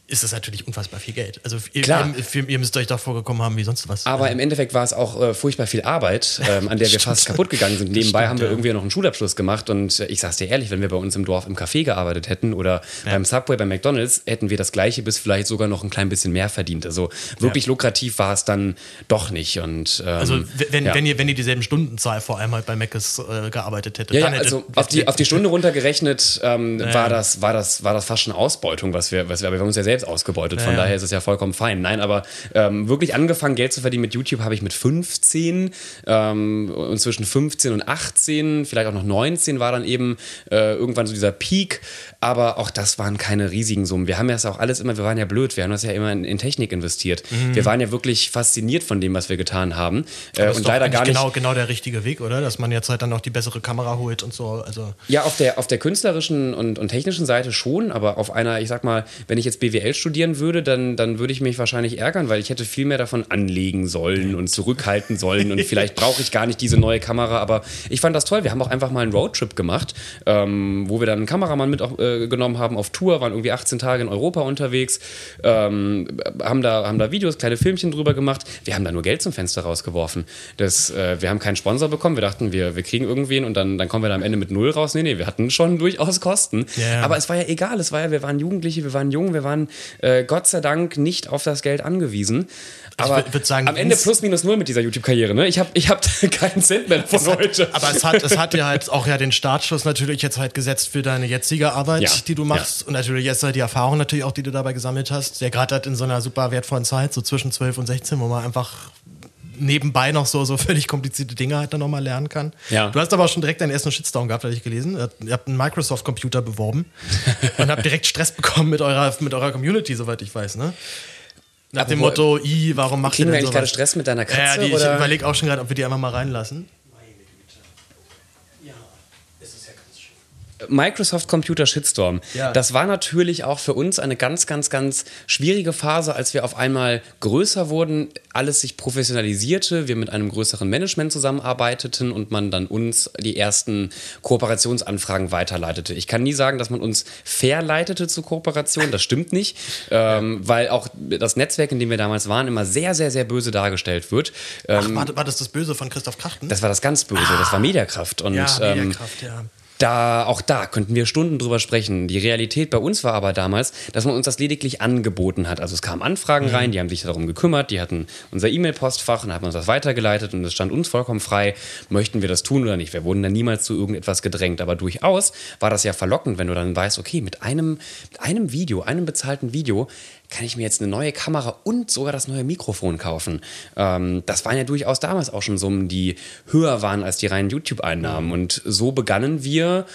ist das natürlich unfassbar viel Geld. Also Klar. Ihr, ihr, müsst euch doch vorgekommen haben wie sonst was.
Aber im Endeffekt war es auch äh, furchtbar viel Arbeit, ähm, an der wir fast kaputt gegangen sind. Nebenbei Stimmt, haben wir ja. irgendwie noch einen Schulabschluss gemacht und äh, ich sag's dir ehrlich, wenn wir bei uns im Dorf im Café gearbeitet hätten oder ja. beim Subway, beim McDonalds, hätten wir das gleiche bis vielleicht sogar noch ein klein bisschen mehr verdient. Also wirklich ja. lukrativ war es dann doch nicht. Und, ähm,
also wenn, wenn, ihr, wenn ihr dieselben Stundenzahl vor allem halt bei Mc's äh, gearbeitet hättet.
Ja, also auf die, auf die Stunde runtergerechnet ähm, war, das, war, das, war das fast schon Ausbeutung, was wir, was wir, aber wir haben uns ja selbst ausgebeutet. Von daher ist es ja vollkommen fein. Nein, aber ähm, wirklich angefangen, Geld zu verdienen mit YouTube habe ich mit 15 ähm, und zwischen 15 und 18, vielleicht auch noch 19 war dann eben äh, irgendwann so dieser Peak. Aber auch das waren keine riesigen Summen. Wir haben ja das auch alles immer, wir waren ja blöd, wir haben das ja immer in, in Technik investiert. Mhm. Wir waren ja wirklich fasziniert von dem, was wir getan haben.
Äh, und leider gar nicht. Genau, genau der richtige Weg, oder? Dass man jetzt halt dann noch die bessere Kamera holt und so. Also
ja, auf der, auf der künstlerischen und, und technischen Seite schon, aber auf einer, ich sag mal, wenn ich jetzt BWL studieren würde, dann, dann würde ich mich wahrscheinlich ärgern, weil ich hätte viel mehr davon anlegen sollen und zurückhalten sollen und vielleicht brauche ich gar nicht diese neue Kamera, aber ich fand das toll. Wir haben auch einfach mal einen Roadtrip gemacht, ähm, wo wir dann einen Kameramann mitgenommen äh, haben auf Tour, waren irgendwie 18 Tage in Europa unterwegs, ähm, haben, da, haben da Videos, kleine Filmchen drüber gemacht. Wir haben da nur Geld zum Fenster rausgeworfen. Das, äh, wir haben keinen Sponsor bekommen. Wir dachten, wir, wir kriegen irgendwen und dann, dann kommen wir da am Ende mit Null raus. Nee, nee, wir hatten schon durchaus Kosten. Yeah. Aber es war ja egal. Es war ja, wir waren Jugendliche, wir waren jung, wir waren äh, Gott sei Dank nicht auf das Geld angewiesen. Aber ich sagen, am Ende plus minus null mit dieser YouTube-Karriere. Ne? Ich habe ich hab keinen Cent mehr von heute.
aber es hat, es hat dir halt auch ja den Startschuss natürlich jetzt halt gesetzt für deine jetzige Arbeit, ja. die du machst. Ja. Und natürlich jetzt halt die Erfahrung natürlich auch, die du dabei gesammelt hast. Der gerade halt in so einer super wertvollen Zeit, so zwischen 12 und 16, wo man einfach nebenbei noch so, so völlig komplizierte Dinge halt dann nochmal lernen kann. Ja. Du hast aber auch schon direkt deinen ersten Shitstorm gehabt, habe ich gelesen. Ihr habt einen Microsoft-Computer beworben und habt direkt Stress bekommen mit eurer, mit eurer Community, soweit ich weiß, ne? Nach dem Motto, i, warum macht
ihr denn eigentlich gerade Stress mit deiner Katze? Ja,
die, ich überlege auch schon gerade, ob wir die einfach mal reinlassen.
Microsoft Computer Shitstorm. Ja. Das war natürlich auch für uns eine ganz, ganz, ganz schwierige Phase, als wir auf einmal größer wurden, alles sich professionalisierte, wir mit einem größeren Management zusammenarbeiteten und man dann uns die ersten Kooperationsanfragen weiterleitete. Ich kann nie sagen, dass man uns verleitete zur Kooperation, das stimmt nicht, ähm, weil auch das Netzwerk, in dem wir damals waren, immer sehr, sehr, sehr böse dargestellt wird.
Ähm, Ach, war, war, das das Böse von Christoph Krachten?
Das war das ganz Böse, ah. das war Mediakraft. Und, ja, Mediakraft, ähm, ja da, auch da könnten wir Stunden drüber sprechen. Die Realität bei uns war aber damals, dass man uns das lediglich angeboten hat. Also es kamen Anfragen mhm. rein, die haben sich darum gekümmert, die hatten unser E-Mail-Postfach und haben uns das weitergeleitet und es stand uns vollkommen frei, möchten wir das tun oder nicht. Wir wurden dann niemals zu irgendetwas gedrängt. Aber durchaus war das ja verlockend, wenn du dann weißt, okay, mit einem, mit einem Video, einem bezahlten Video, kann ich mir jetzt eine neue Kamera und sogar das neue Mikrofon kaufen. Ähm, das waren ja durchaus damals auch schon Summen, die höher waren als die reinen YouTube-Einnahmen. Und so begannen wir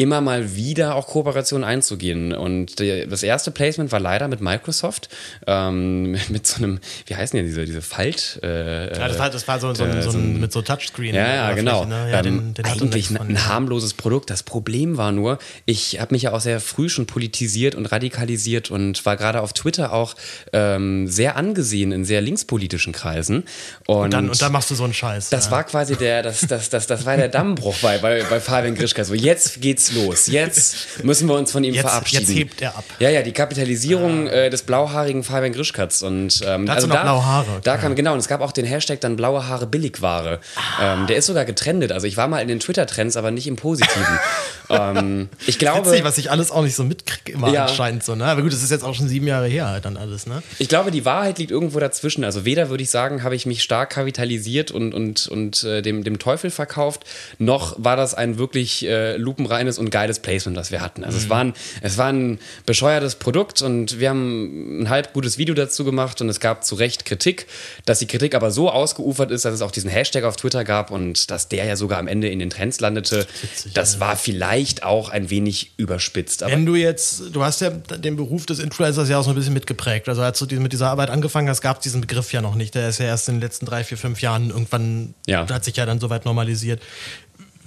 immer mal wieder auch Kooperationen einzugehen. Und das erste Placement war leider mit Microsoft, ähm, mit so einem, wie heißen die diese, diese Falt?
Äh, ja, das war, das war so, so, äh, so, ein, mit so Touchscreen.
Ja, ja, genau. Ne? Ja, ähm, den, den eigentlich ein, ein, harmloses Produkt. Das Problem war nur, ich habe mich ja auch sehr früh schon politisiert und radikalisiert und war gerade auf Twitter auch ähm, sehr angesehen in sehr linkspolitischen Kreisen.
Und, und, dann, und dann machst du so einen Scheiß.
Das ja. war quasi der, das, das, das, das war der Dammbruch bei, bei, bei Fabian Grischka. So, jetzt geht's los. Jetzt müssen wir uns von ihm
jetzt,
verabschieden.
Jetzt hebt er ab.
Ja, ja, die Kapitalisierung ah. äh, des blauhaarigen Fabian Grischkatz. Und, ähm,
also da, blaue Haare.
Da kam, genau, und es gab auch den Hashtag dann blaue Haare Billigware. Ah. Ähm, der ist sogar getrendet. Also ich war mal in den Twitter-Trends, aber nicht im Positiven. ähm, ich glaube.
Witzig, was ich alles auch nicht so mitkriege immer ja. anscheinend so, ne? Aber gut, das ist jetzt auch schon sieben Jahre her halt dann alles, ne?
Ich glaube, die Wahrheit liegt irgendwo dazwischen. Also weder würde ich sagen, habe ich mich stark kapitalisiert und, und, und äh, dem, dem Teufel verkauft, noch war das ein wirklich äh, lupenreines und geiles Placement, das wir hatten. Also mhm. es, war ein, es war ein bescheuertes Produkt und wir haben ein halb gutes Video dazu gemacht und es gab zu Recht Kritik, dass die Kritik aber so ausgeufert ist, dass es auch diesen Hashtag auf Twitter gab und dass der ja sogar am Ende in den Trends landete. Witzig, das ja. war vielleicht auch ein wenig überspitzt.
Aber Wenn du jetzt, du hast ja den Beruf des Influencers ja auch so ein bisschen mitgeprägt. Also als du mit dieser Arbeit angefangen hast, gab es diesen Begriff ja noch nicht. Der ist ja erst in den letzten drei, vier, fünf Jahren irgendwann, ja. hat sich ja dann soweit normalisiert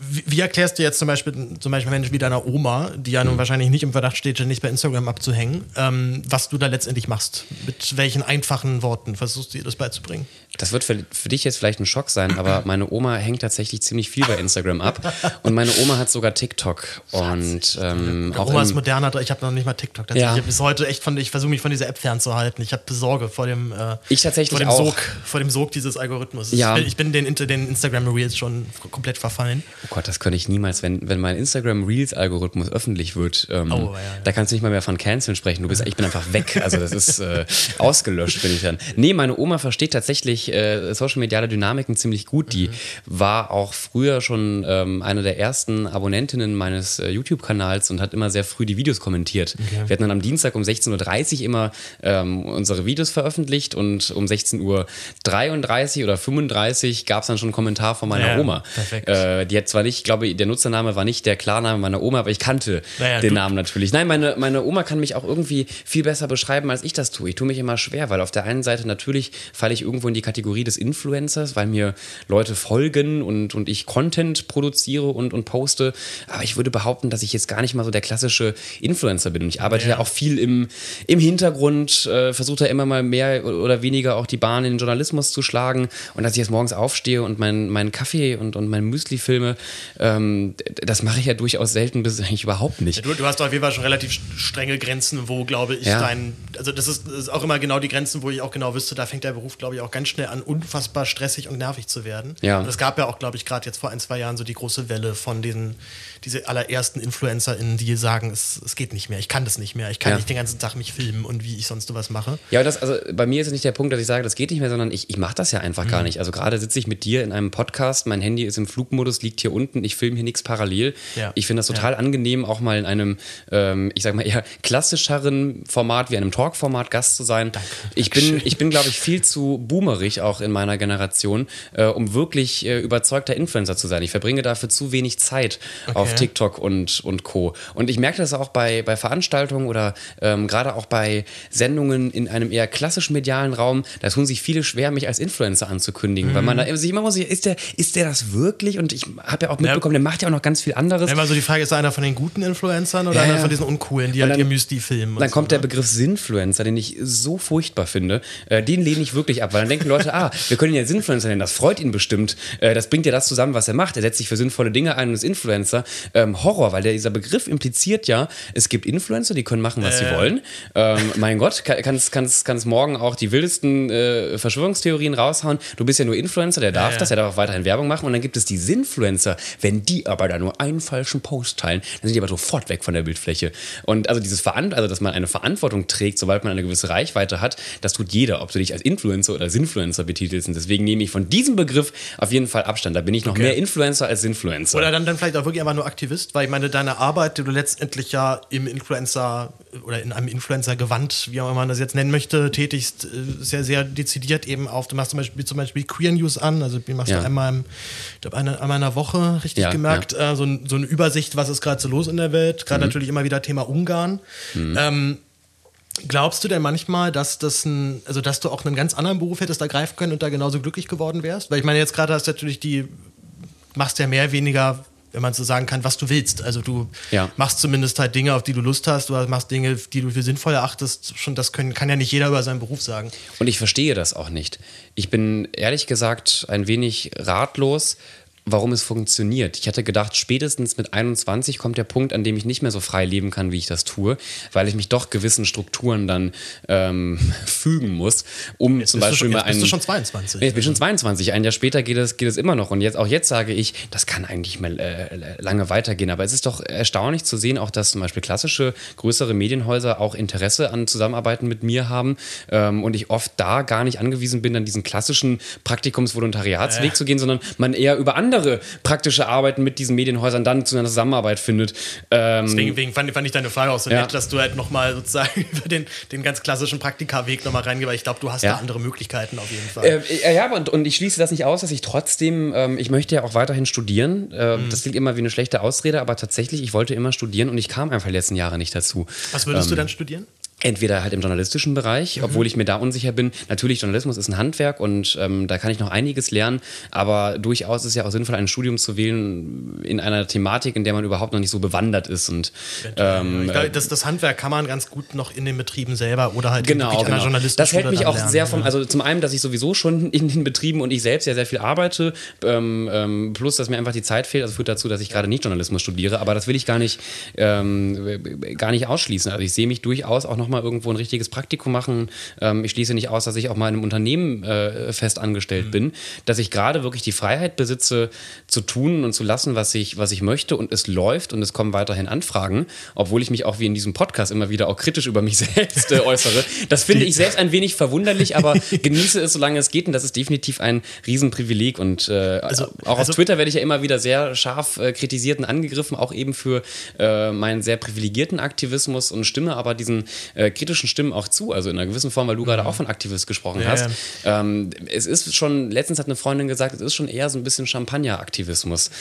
wie, wie, erklärst du jetzt zum Beispiel, zum Beispiel Menschen wie deiner Oma, die ja nun mhm. wahrscheinlich nicht im Verdacht steht, nicht bei Instagram abzuhängen, ähm, was du da letztendlich machst? Mit welchen einfachen Worten versuchst du ihr das beizubringen?
Das wird für, für dich jetzt vielleicht ein Schock sein, aber meine Oma hängt tatsächlich ziemlich viel bei Instagram ab. Und meine Oma hat sogar TikTok. Und ähm,
auch Oma ist moderner, ich habe noch nicht mal TikTok. Tatsächlich. Ja. Ich bis heute echt von, ich versuche mich von dieser App fernzuhalten. Ich habe Sorge vor dem, äh,
ich tatsächlich
vor dem
auch.
Sog, vor dem Sog dieses Algorithmus. Ja. Ich bin, ich bin den, den Instagram Reels schon komplett verfallen.
Oh Gott, das könnte ich niemals, wenn, wenn mein Instagram Reels Algorithmus öffentlich wird. Ähm, oh, ja, ja. Da kannst du nicht mal mehr von Canceln sprechen. Du bist, ich bin einfach weg. Also das ist äh, ausgelöscht, bin ich dann. Nee, meine Oma versteht tatsächlich äh, Social mediale Dynamiken ziemlich gut. Die mhm. war auch früher schon ähm, eine der ersten Abonnentinnen meines äh, YouTube-Kanals und hat immer sehr früh die Videos kommentiert. Okay. Wir hatten dann am Dienstag um 16.30 Uhr immer ähm, unsere Videos veröffentlicht und um 16.33 Uhr oder 35 gab es dann schon einen Kommentar von meiner ja, Oma. Äh, die hat zwar nicht, ich glaube, der Nutzername war nicht der Klarname meiner Oma, aber ich kannte naja, den Namen natürlich. Nein, meine, meine Oma kann mich auch irgendwie viel besser beschreiben, als ich das tue. Ich tue mich immer schwer, weil auf der einen Seite natürlich falle ich irgendwo in die Kategorie des Influencers weil mir Leute folgen und, und ich Content produziere und, und poste. Aber ich würde behaupten, dass ich jetzt gar nicht mal so der klassische Influencer bin. Und ich arbeite ja, ja auch viel im, im Hintergrund, äh, versuche da immer mal mehr oder weniger auch die Bahn in den Journalismus zu schlagen. Und dass ich jetzt morgens aufstehe und meinen mein Kaffee und, und mein Müsli filme, ähm, das mache ich ja durchaus selten bis eigentlich überhaupt nicht.
Du, du, hast doch auf jeden Fall schon relativ strenge Grenzen, wo, glaube ich, ja. dein, also das ist, das ist auch immer genau die Grenzen, wo ich auch genau wüsste, da fängt der Beruf, glaube ich, auch ganz schnell an, unfassbar unfassbar stressig und nervig zu werden. Ja. Und es gab ja auch, glaube ich, gerade jetzt vor ein, zwei Jahren so die große Welle von diesen diese allerersten InfluencerInnen, die sagen, es, es geht nicht mehr, ich kann das nicht mehr, ich kann ja. nicht den ganzen Tag mich filmen und wie ich sonst was mache.
Ja, das, also bei mir ist es nicht der Punkt, dass ich sage, das geht nicht mehr, sondern ich, ich mache das ja einfach mhm. gar nicht. Also gerade sitze ich mit dir in einem Podcast, mein Handy ist im Flugmodus, liegt hier unten, ich filme hier nichts parallel. Ja. Ich finde das total ja. angenehm, auch mal in einem, ähm, ich sag mal, eher klassischeren Format wie einem Talk-Format Gast zu sein. Danke. Ich bin, ich bin, glaube ich, viel zu boomerig auch in meiner Generation, äh, um wirklich äh, überzeugter Influencer zu sein. Ich verbringe dafür zu wenig Zeit okay. auf TikTok und, und Co. Und ich merke das auch bei, bei Veranstaltungen oder ähm, gerade auch bei Sendungen in einem eher klassischen medialen Raum, da tun sich viele schwer, mich als Influencer anzukündigen, mhm. weil man da sich immer muss, ist der, ist der das wirklich? Und ich habe ja auch mitbekommen, ja. der macht ja auch noch ganz viel anderes.
Wenn man so die Frage ist, er einer von den guten Influencern oder ja, einer von diesen uncoolen, die halt dann, ihr Müsli filmen?
Dann kommt so, der ne? Begriff Sinfluencer, den ich so furchtbar finde. Äh, den lehne ich wirklich ab, weil dann denken Leute, ah, wir können ihn ja Sinfluencer nennen, das freut ihn bestimmt. Äh, das bringt ja das zusammen, was er macht. Er setzt sich für sinnvolle Dinge ein und ist Influencer. Ähm, Horror, weil der, dieser Begriff impliziert ja, es gibt Influencer, die können machen, was äh. sie wollen. Ähm, mein Gott, kannst, kannst, kannst morgen auch die wildesten äh, Verschwörungstheorien raushauen. Du bist ja nur Influencer, der darf ja, das, der darf auch weiterhin Werbung machen. Und dann gibt es die Sinfluencer. Wenn die aber da nur einen falschen Post teilen, dann sind die aber sofort weg von der Bildfläche. Und also dieses Veran also dass man eine Verantwortung trägt, sobald man eine gewisse Reichweite hat, das tut jeder, ob du dich als Influencer oder Sinfluencer betitelst. Und deswegen nehme ich von diesem Begriff auf jeden Fall Abstand. Da bin ich noch okay. mehr Influencer als Influencer.
Oder dann, dann vielleicht auch wirklich einfach nur Aktivist, weil ich meine, deine Arbeit, die du letztendlich ja im Influencer oder in einem Influencer-Gewand, wie auch immer man das jetzt nennen möchte, tätigst, äh, sehr, sehr dezidiert eben auf. Du machst zum Beispiel, zum Beispiel Queer News an, also die machst ja. du einmal, im, ich glaube, eine, einmal in der Woche, richtig ja, gemerkt, ja. Äh, so, so, eine Übersicht, was ist gerade so los in der Welt. Gerade mhm. natürlich immer wieder Thema Ungarn. Mhm. Ähm, Glaubst du denn manchmal, dass das ein, also dass du auch einen ganz anderen Beruf hättest ergreifen können und da genauso glücklich geworden wärst? Weil ich meine, jetzt gerade hast du natürlich die, machst ja mehr, weniger wenn man so sagen kann, was du willst. Also du ja. machst zumindest halt Dinge, auf die du Lust hast, du machst Dinge, die du für sinnvoll erachtest. Schon das können, kann ja nicht jeder über seinen Beruf sagen.
Und ich verstehe das auch nicht. Ich bin ehrlich gesagt ein wenig ratlos, warum es funktioniert. Ich hatte gedacht, spätestens mit 21 kommt der Punkt, an dem ich nicht mehr so frei leben kann, wie ich das tue, weil ich mich doch gewissen Strukturen dann ähm, fügen muss, um jetzt zum Beispiel
schon,
mal
einen. Bist du schon 22?
Ich bin schon 22. Ein Jahr später geht es, geht es immer noch. Und jetzt auch jetzt sage ich, das kann eigentlich mal äh, lange weitergehen. Aber es ist doch erstaunlich zu sehen, auch dass zum Beispiel klassische größere Medienhäuser auch Interesse an Zusammenarbeiten mit mir haben ähm, und ich oft da gar nicht angewiesen bin, an diesen klassischen Praktikums-Volontariatsweg äh. zu gehen, sondern man eher über andere andere praktische Arbeiten mit diesen Medienhäusern dann zu einer Zusammenarbeit findet.
Ähm, Deswegen fand, fand, ich deine Frage auch so ja. nett, dass du halt nochmal sozusagen über den, den ganz klassischen Praktika-Weg nochmal reingehst, weil ich glaube, du hast ja. da andere Möglichkeiten auf jeden Fall.
Äh, ja, und, und ich schließe das nicht aus, dass ich trotzdem, ähm, ich möchte ja auch weiterhin studieren. Äh, mhm. Das klingt immer wie eine schlechte Ausrede, aber tatsächlich, ich wollte immer studieren und ich kam einfach die letzten Jahre nicht dazu.
Was würdest ähm, du dann studieren?
Entweder halt im journalistischen Bereich, mhm. obwohl ich mir da unsicher bin. Natürlich, Journalismus ist ein Handwerk und ähm, da kann ich noch einiges lernen, aber durchaus ist es ja auch sinnvoll, ein Studium zu wählen in einer Thematik, in der man überhaupt noch nicht so bewandert ist. Und,
ähm, glaube, das, das, Handwerk kann man ganz gut noch in den Betrieben selber oder halt
genau, genau. Journalismus. Das hält mich auch lernen, sehr vom, also zum einen, dass ich sowieso schon in den Betrieben und ich selbst ja sehr viel arbeite, ähm, ähm, plus dass mir einfach die Zeit fehlt, also führt dazu, dass ich gerade nicht Journalismus studiere, aber das will ich gar nicht, ähm, gar nicht ausschließen. Also ich sehe mich durchaus auch noch mal irgendwo ein richtiges Praktikum machen. Ähm, ich schließe nicht aus, dass ich auch mal in einem Unternehmen äh, fest angestellt mhm. bin, dass ich gerade wirklich die Freiheit besitze, zu tun und zu lassen, was ich, was ich möchte und es läuft und es kommen weiterhin Anfragen, obwohl ich mich auch wie in diesem Podcast immer wieder auch kritisch über mich selbst äh, äußere. Das finde ich selbst ein wenig verwunderlich, aber genieße es, solange es geht und das ist definitiv ein Riesenprivileg und äh, also, auch also, auf Twitter werde ich ja immer wieder sehr scharf äh, kritisiert und angegriffen, auch eben für äh, meinen sehr privilegierten Aktivismus und stimme aber diesen äh, kritischen Stimmen auch zu, also in einer gewissen Form, weil du mhm. gerade auch von Aktivist gesprochen ja, hast. Ja. Ähm, es ist schon, letztens hat eine Freundin gesagt, es ist schon eher so ein bisschen Champagner-Aktivismus.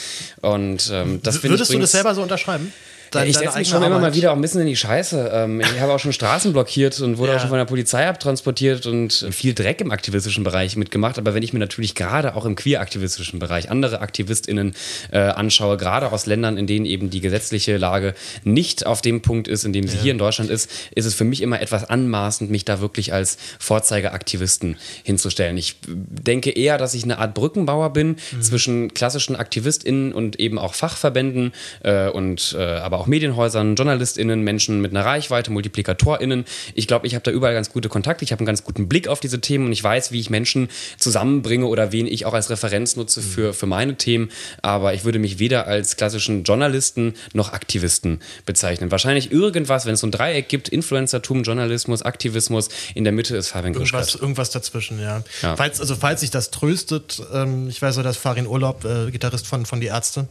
Und ähm, das
Würdest du das selber so unterschreiben?
Dein, ich setze mich schon Arbeit. immer mal wieder auch ein bisschen in die Scheiße. Ähm, ich habe auch schon Straßen blockiert und wurde ja. auch schon von der Polizei abtransportiert und viel Dreck im aktivistischen Bereich mitgemacht. Aber wenn ich mir natürlich gerade auch im queer-aktivistischen Bereich andere AktivistInnen äh, anschaue, gerade aus Ländern, in denen eben die gesetzliche Lage nicht auf dem Punkt ist, in dem sie ja. hier in Deutschland ist, ist es für mich immer etwas anmaßend, mich da wirklich als Vorzeigeaktivisten hinzustellen. Ich denke eher, dass ich eine Art Brückenbauer bin mhm. zwischen klassischen AktivistInnen und eben auch Fachverbänden äh, und äh, aber auch auch Medienhäusern, JournalistInnen, Menschen mit einer Reichweite, MultiplikatorInnen. Ich glaube, ich habe da überall ganz gute Kontakte, ich habe einen ganz guten Blick auf diese Themen und ich weiß, wie ich Menschen zusammenbringe oder wen ich auch als Referenz nutze mhm. für, für meine Themen. Aber ich würde mich weder als klassischen Journalisten noch Aktivisten bezeichnen. Wahrscheinlich irgendwas, wenn es so ein Dreieck gibt, Influencertum, Journalismus, Aktivismus, in der Mitte ist Fabian
irgendwas, irgendwas dazwischen, ja. ja. Falls, also falls sich das tröstet, ähm, ich weiß so, dass Farin Urlaub, äh, Gitarrist von, von Die Ärzte,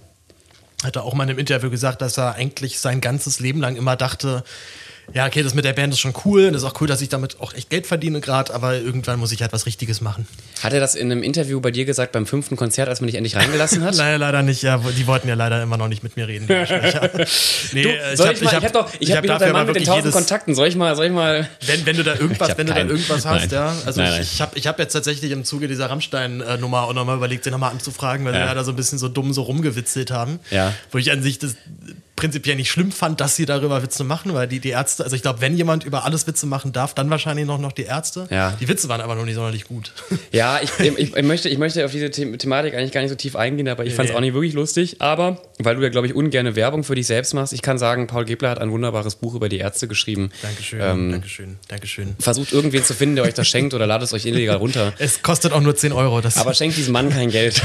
hat er auch mal in einem Interview gesagt, dass er eigentlich sein ganzes Leben lang immer dachte, ja, okay, das mit der Band ist schon cool. Das ist auch cool, dass ich damit auch echt Geld verdiene gerade, aber irgendwann muss ich halt was Richtiges machen.
Hat er das in einem Interview bei dir gesagt beim fünften Konzert, als man dich endlich reingelassen hat?
Nein, leider nicht. Ja, die wollten ja leider immer noch nicht mit mir reden.
nee, du, ich habe ich hab, hab doch, ich hab, hab wieder Mann mit den tausend Kontakten. Soll ich mal, soll ich mal?
Wenn, wenn du da irgendwas, wenn du da irgendwas hast, nein. ja. Also nein, nein. ich, ich habe ich hab jetzt tatsächlich im Zuge dieser Rammstein-Nummer auch nochmal überlegt, den nochmal anzufragen, weil ja. sie da so ein bisschen so dumm so rumgewitzelt haben.
Ja.
Wo ich an sich das prinzipiell nicht schlimm fand, dass sie darüber Witze machen, weil die, die Ärzte, also ich glaube, wenn jemand über alles Witze machen darf, dann wahrscheinlich noch, noch die Ärzte.
Ja.
Die Witze waren aber noch nicht sonderlich gut.
Ja, ich, ich, ich möchte, ich möchte auf diese The Thematik eigentlich gar nicht so tief eingehen, aber ich fand es nee. auch nicht wirklich lustig. Aber, weil du ja, glaube ich, ungerne Werbung für dich selbst machst, ich kann sagen, Paul Gebler hat ein wunderbares Buch über die Ärzte geschrieben.
Dankeschön, ähm, Dankeschön, Dankeschön.
Versucht irgendwen zu finden, der euch das schenkt oder ladet es euch illegal runter.
Es kostet auch nur 10 Euro.
Das aber schenkt diesem Mann kein Geld.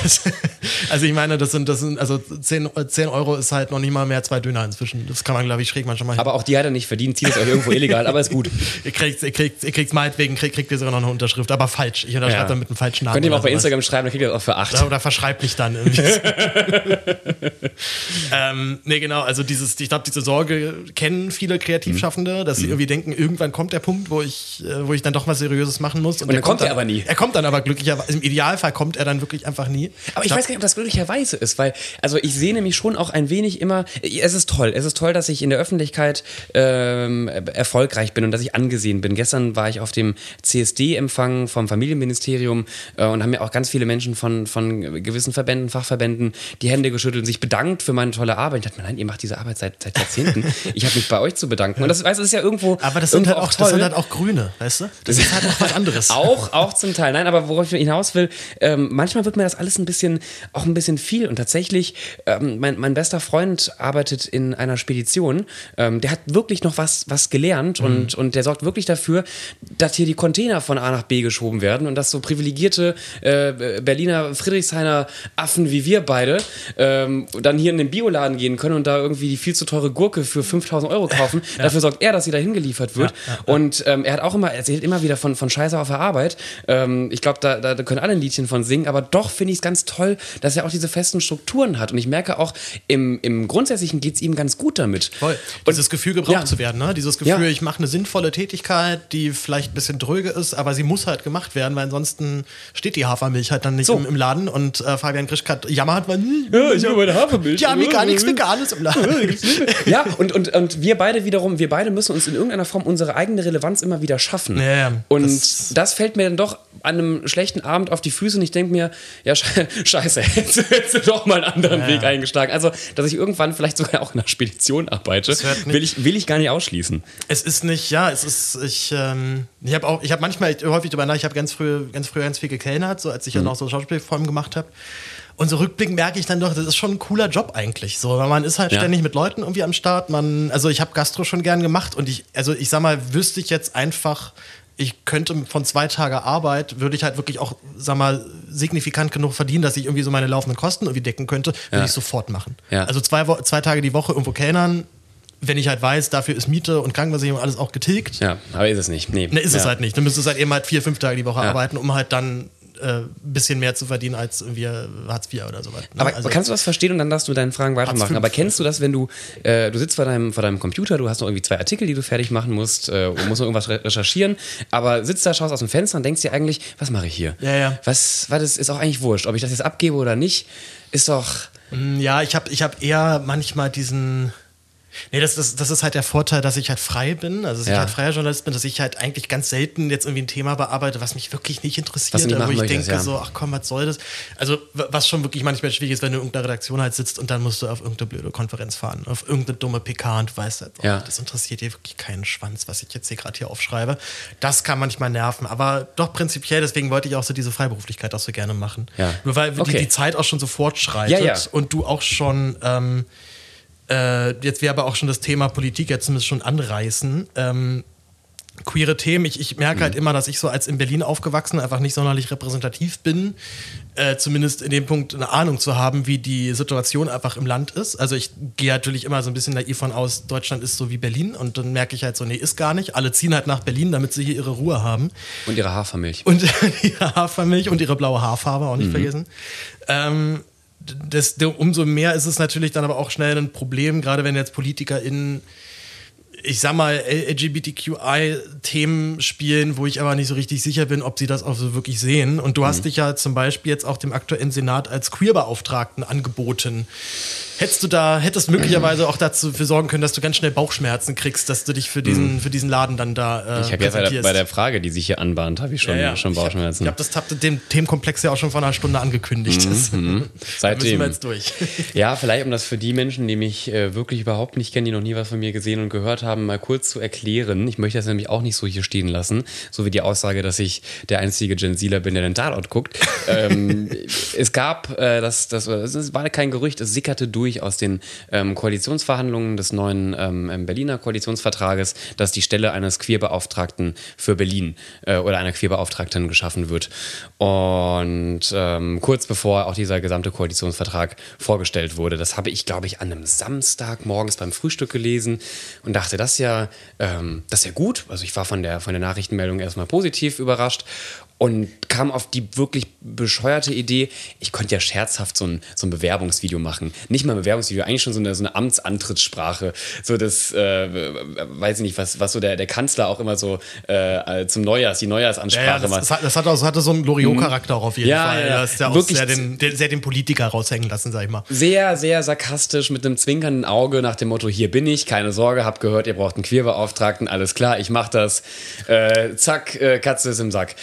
also ich meine, das sind, das sind also 10, 10 Euro ist halt noch nicht mal mehr zwei Döner inzwischen. Das kann man, glaube ich, schräg manchmal
hin. Aber auch die hat er nicht verdient, zieht es euch irgendwo illegal, aber ist gut.
ihr kriegt ihr kriegt, ihr kriegt meinetwegen, kriegt, kriegt ihr sogar noch eine Unterschrift, aber falsch. Ich unterschreibe ja. dann mit einem falschen Namen.
Könnt ihr auch bei Instagram schreiben, dann kriegt ihr das auch für acht.
Oder, verschreibt mich dann irgendwie. ähm, nee, genau, also dieses, ich glaube, diese Sorge kennen viele Kreativschaffende, mhm. dass sie mhm. irgendwie denken, irgendwann kommt der Punkt, wo ich, äh, wo ich dann doch was Seriöses machen muss.
Und, und dann kommt er aber nie.
Er kommt dann aber glücklicherweise, im Idealfall kommt er dann wirklich einfach nie.
Aber ich, ich weiß gar nicht, ob das glücklicherweise ist, weil, also ich sehe nämlich schon auch ein wenig immer, es ist toll, es ist toll, dass ich in der Öffentlichkeit ähm, erfolgreich bin und dass ich angesehen bin. Gestern war ich auf dem CSD-Empfang vom Familienministerium äh, und haben mir auch ganz viele Menschen von, von gewissen Verbänden, Fachverbänden die Hände geschüttelt und sich bedankt für meine tolle Arbeit. Ich dachte mir, nein, ihr macht diese Arbeit seit, seit Jahrzehnten. ich habe mich bei euch zu bedanken. Und das, weißt, das ist ja irgendwo.
Aber das sind, halt auch, das sind halt auch Grüne, weißt du? Das ist halt auch was anderes.
auch, auch zum Teil. Nein, aber worauf ich hinaus will, ähm, manchmal wird mir das alles ein bisschen, auch ein bisschen viel. Und tatsächlich, ähm, mein, mein bester Freund arbeitet in einer Spedition ähm, der hat wirklich noch was, was gelernt mhm. und, und der sorgt wirklich dafür, dass hier die Container von A nach B geschoben werden und dass so privilegierte äh, Berliner Friedrichshainer Affen wie wir beide ähm, dann hier in den Bioladen gehen können und da irgendwie die viel zu teure Gurke für 5000 Euro kaufen. Ja. Dafür sorgt er, dass sie da hingeliefert wird. Ja, ja, und ähm, er hat auch immer, erzählt immer wieder von, von Scheiße auf der Arbeit. Ähm, ich glaube, da, da können alle ein Liedchen von singen, aber doch finde ich es ganz toll, dass er auch diese festen Strukturen hat. Und ich merke auch im, im grundsätzlichen geht es ihm ganz gut damit.
Voll. Und dieses Gefühl gebraucht ja. zu werden, ne? Dieses Gefühl, ja. ich mache eine sinnvolle Tätigkeit, die vielleicht ein bisschen dröge ist, aber sie muss halt gemacht werden, weil ansonsten steht die Hafermilch halt dann nicht so. im, im, Laden und äh, Fabian Grischkat jammert, weil
ja, ich habe meine Hafermilch.
Ja, mir gar nichts Veganes im Laden.
ja, und, und, und wir beide wiederum, wir beide müssen uns in irgendeiner Form unsere eigene Relevanz immer wieder schaffen.
Ja,
und das, das fällt mir dann doch an einem schlechten Abend auf die Füße und ich denke mir, ja, scheiße, hättest du doch mal einen anderen ja. Weg eingeschlagen. Also, dass ich irgendwann vielleicht sogar auch in einer Spedition arbeite, will ich, will ich gar nicht ausschließen.
Es ist nicht, ja, es ist, ich, ähm, ich habe auch, ich habe manchmal häufig darüber nach, ich habe ganz früh, ganz früh ganz viel gekellnert, so als ich mhm. ja noch so Schauspielformen gemacht habe. Und so rückblickend merke ich dann doch, das ist schon ein cooler Job eigentlich. So, weil man ist halt ja. ständig mit Leuten irgendwie am Start. Man, also ich habe Gastro schon gern gemacht und ich, also ich sag mal, wüsste ich jetzt einfach, ich könnte von zwei Tage Arbeit, würde ich halt wirklich auch, sag mal, signifikant genug verdienen, dass ich irgendwie so meine laufenden Kosten irgendwie decken könnte, würde ja. ich sofort machen. Ja. Also zwei, zwei Tage die Woche irgendwo kellnern, wenn ich halt weiß, dafür ist Miete und Krankenversicherung alles auch getilgt.
Ja, aber ist es nicht. Nee.
Ne, ist ja. es halt nicht. Du müsstest halt eben halt vier, fünf Tage die Woche arbeiten, um halt dann ein äh, bisschen mehr zu verdienen als irgendwie Hartz IV oder sowas.
Ne? Aber also, kannst du das verstehen und dann darfst du deinen Fragen weitermachen. Aber kennst du das, wenn du, äh, du sitzt vor deinem, vor deinem Computer, du hast noch irgendwie zwei Artikel, die du fertig machen musst, äh, und musst noch irgendwas recherchieren, aber sitzt da, schaust aus dem Fenster und denkst dir eigentlich, was mache ich hier?
Ja, ja.
Was, was ist, ist auch eigentlich wurscht, ob ich das jetzt abgebe oder nicht, ist doch.
Mm, ja, ich habe ich hab eher manchmal diesen Nee, das, das, das ist halt der Vorteil, dass ich halt frei bin, also dass ja. ich halt freier Journalist bin, dass ich halt eigentlich ganz selten jetzt irgendwie ein Thema bearbeite, was mich wirklich nicht interessiert, wo ich möchtest, denke ja. so, ach komm, was soll das? Also was schon wirklich manchmal schwierig ist, wenn du in irgendeiner Redaktion halt sitzt und dann musst du auf irgendeine blöde Konferenz fahren, auf irgendeine dumme PK und du weißt halt, oh, ja. das interessiert dir wirklich keinen Schwanz, was ich jetzt hier gerade hier aufschreibe. Das kann manchmal nerven, aber doch prinzipiell, deswegen wollte ich auch so diese Freiberuflichkeit auch so gerne machen.
Ja.
Nur weil okay. die, die Zeit auch schon so fortschreitet und du auch schon ähm, äh, jetzt wir aber auch schon das Thema Politik jetzt zumindest schon anreißen. Ähm, queere Themen. Ich, ich merke halt mhm. immer, dass ich so als in Berlin aufgewachsen einfach nicht sonderlich repräsentativ bin. Äh, zumindest in dem Punkt eine Ahnung zu haben, wie die Situation einfach im Land ist. Also ich gehe natürlich immer so ein bisschen naiv von aus, Deutschland ist so wie Berlin und dann merke ich halt so, nee, ist gar nicht. Alle ziehen halt nach Berlin, damit sie hier ihre Ruhe haben.
Und ihre Hafermilch.
Und ihre Hafermilch und ihre blaue Haarfarbe, auch nicht mhm. vergessen. Ähm, das, umso mehr ist es natürlich dann aber auch schnell ein Problem, gerade wenn jetzt PolitikerInnen ich sag mal, LGBTQI-Themen spielen, wo ich aber nicht so richtig sicher bin, ob sie das auch so wirklich sehen. Und du hast mhm. dich ja zum Beispiel jetzt auch dem aktuellen Senat als Queerbeauftragten angeboten. Hättest du da, hättest möglicherweise auch dazu für sorgen können, dass du ganz schnell Bauchschmerzen kriegst, dass du dich für diesen, mhm. für diesen Laden dann da.
Äh, ich habe jetzt bei der, bei der, Frage, die sich hier anbahnt, habe ich schon, ja, ja. schon Bauchschmerzen.
Ich, hab, habe das dem Themenkomplex ja auch schon vor einer Stunde angekündigt.
Mhm. mhm. Seitdem.
müssen wir jetzt durch.
ja, vielleicht um das für die Menschen, die mich äh, wirklich überhaupt nicht kennen, die noch nie was von mir gesehen und gehört haben, mal kurz zu erklären. Ich möchte das nämlich auch nicht so hier stehen lassen, so wie die Aussage, dass ich der einzige Gen Zler bin, der den Tatort guckt. ähm, es gab, äh, das, das, es war kein Gerücht, es sickerte durch aus den ähm, Koalitionsverhandlungen des neuen ähm, Berliner Koalitionsvertrages, dass die Stelle eines Queerbeauftragten für Berlin äh, oder einer Queerbeauftragten geschaffen wird. Und ähm, kurz bevor auch dieser gesamte Koalitionsvertrag vorgestellt wurde, das habe ich, glaube ich, an einem Samstag morgens beim Frühstück gelesen und dachte, das ist ja, ähm, das ist ja gut. Also ich war von der, von der Nachrichtenmeldung erstmal positiv überrascht und kam auf die wirklich bescheuerte Idee, ich konnte ja scherzhaft so ein, so ein Bewerbungsvideo machen. Nicht mal ein Bewerbungsvideo, eigentlich schon so eine, so eine Amtsantrittssprache. So das, äh, weiß ich nicht, was, was so der, der Kanzler auch immer so äh, zum Neujahrs, die Neujahrsansprache ja, ja,
das, das, hat, das hatte so einen Loriot-Charakter auch auf jeden ja, Fall. Ja, das ist ja auch sehr den, sehr den Politiker raushängen lassen, sag ich mal.
Sehr, sehr sarkastisch mit einem zwinkernden Auge nach dem Motto, hier bin ich, keine Sorge, hab gehört, ihr braucht einen Queerbeauftragten, alles klar, ich mach das. Äh, zack, äh, Katze ist im Sack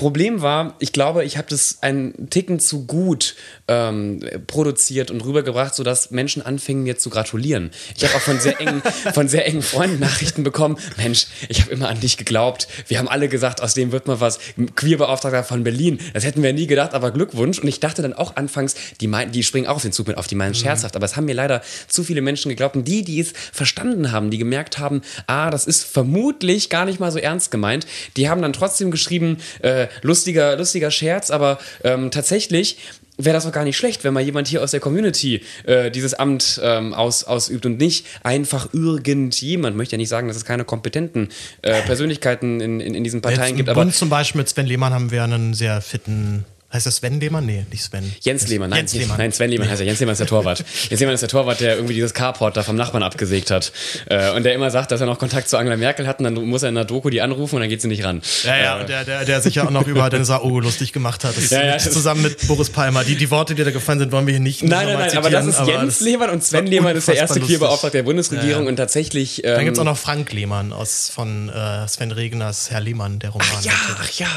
Problem war, ich glaube, ich habe das einen Ticken zu gut ähm, produziert und rübergebracht, sodass Menschen anfingen, mir zu gratulieren. Ich habe auch von sehr engen, von sehr engen Freunden Nachrichten bekommen. Mensch, ich habe immer an dich geglaubt. Wir haben alle gesagt, aus dem wird mal was. Queerbeauftragter von Berlin. Das hätten wir nie gedacht, aber Glückwunsch. Und ich dachte dann auch anfangs, die, mein, die springen auch auf den Zug mit auf, die meinen mhm. scherzhaft. Aber es haben mir leider zu viele Menschen geglaubt. Und die, die es verstanden haben, die gemerkt haben, ah, das ist vermutlich gar nicht mal so ernst gemeint, die haben dann trotzdem geschrieben, äh, lustiger, lustiger Scherz, aber ähm, tatsächlich wäre das doch gar nicht schlecht, wenn mal jemand hier aus der Community äh, dieses Amt ähm, aus, ausübt und nicht einfach irgendjemand. Möchte ja nicht sagen, dass es keine kompetenten äh, Persönlichkeiten in, in, in diesen Parteien Jetzt gibt.
Aber Bund zum Beispiel mit Sven Lehmann haben wir einen sehr fitten Heißt das Sven Lehmann? Nee, nicht Sven.
Jens Lehmann. Nein, Jens Lehmann. nein Sven Lehmann heißt er. Jens Lehmann ist der Torwart. Jens Lehmann ist der Torwart, der irgendwie dieses Carport da vom Nachbarn abgesägt hat. Äh, und der immer sagt, dass er noch Kontakt zu Angela Merkel hat und dann muss er in der Doku die anrufen und dann geht sie nicht ran.
Ja, ja, äh, der, der, der sich ja auch noch über Dennis Aogo lustig gemacht hat. Das ja, ja, zusammen mit Boris Palmer. Die, die Worte, die da gefallen sind, wollen wir hier nicht
Nein, nein, nein, aber das ist Jens Lehmann und Sven Lehmann ist der erste Queerbeauftragte der Bundesregierung ja, und tatsächlich...
Ähm, dann gibt es auch noch Frank Lehmann aus, von äh, Sven Regners Herr Lehmann, der Roman.
Ach ja, ach ja.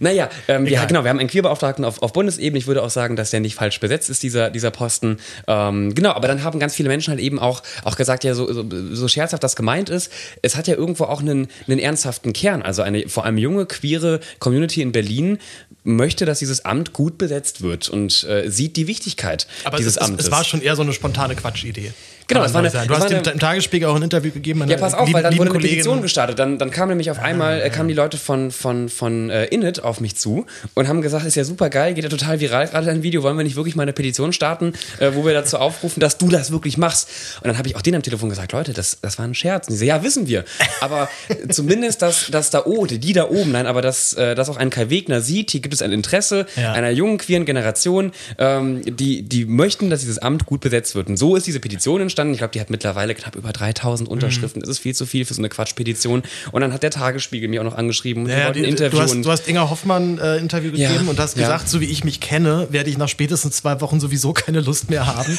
Naja, ähm, wir, genau, wir haben einen Queerbeauftragten auf, auf Bundesebene. Ich würde auch sagen, dass der nicht falsch besetzt ist, dieser, dieser Posten. Ähm, genau, aber dann haben ganz viele Menschen halt eben auch, auch gesagt, ja, so, so, so scherzhaft das gemeint ist, es hat ja irgendwo auch einen, einen ernsthaften Kern. Also eine vor allem junge, queere Community in Berlin möchte, dass dieses Amt gut besetzt wird und äh, sieht die Wichtigkeit
aber
dieses
es,
Amtes.
Es war schon eher so eine spontane Quatschidee.
Genau, es war eine,
Du hast eine, im Tagesspiegel auch ein Interview gegeben.
Ja, pass auf, weil dann wurde eine Kollegin. Petition gestartet. Dann, dann kam nämlich auf einmal, äh, kamen die Leute von, von, von äh, Init auf mich zu und haben gesagt, ist ja super geil, geht ja total viral gerade dein Video, wollen wir nicht wirklich mal eine Petition starten, äh, wo wir dazu aufrufen, dass du das wirklich machst. Und dann habe ich auch denen am Telefon gesagt, Leute, das, das war ein Scherz. Und die so, ja, wissen wir. Aber zumindest, dass, dass da oben, die da oben, nein, aber dass, äh, dass auch ein Kai Wegner sieht, hier gibt es ein Interesse ja. einer jungen, queeren Generation, ähm, die, die möchten, dass dieses Amt gut besetzt wird. Und so ist diese Petition entstanden. Ich glaube, die hat mittlerweile knapp über 3000 Unterschriften. Mhm. Das ist viel zu viel für so eine Quatschpetition. Und dann hat der Tagesspiegel mir auch noch angeschrieben.
Ja, die, ein Interview. Du hast, du hast Inga Hoffmann äh, Interview gegeben ja, und hast gesagt, ja. so wie ich mich kenne, werde ich nach spätestens zwei Wochen sowieso keine Lust mehr haben.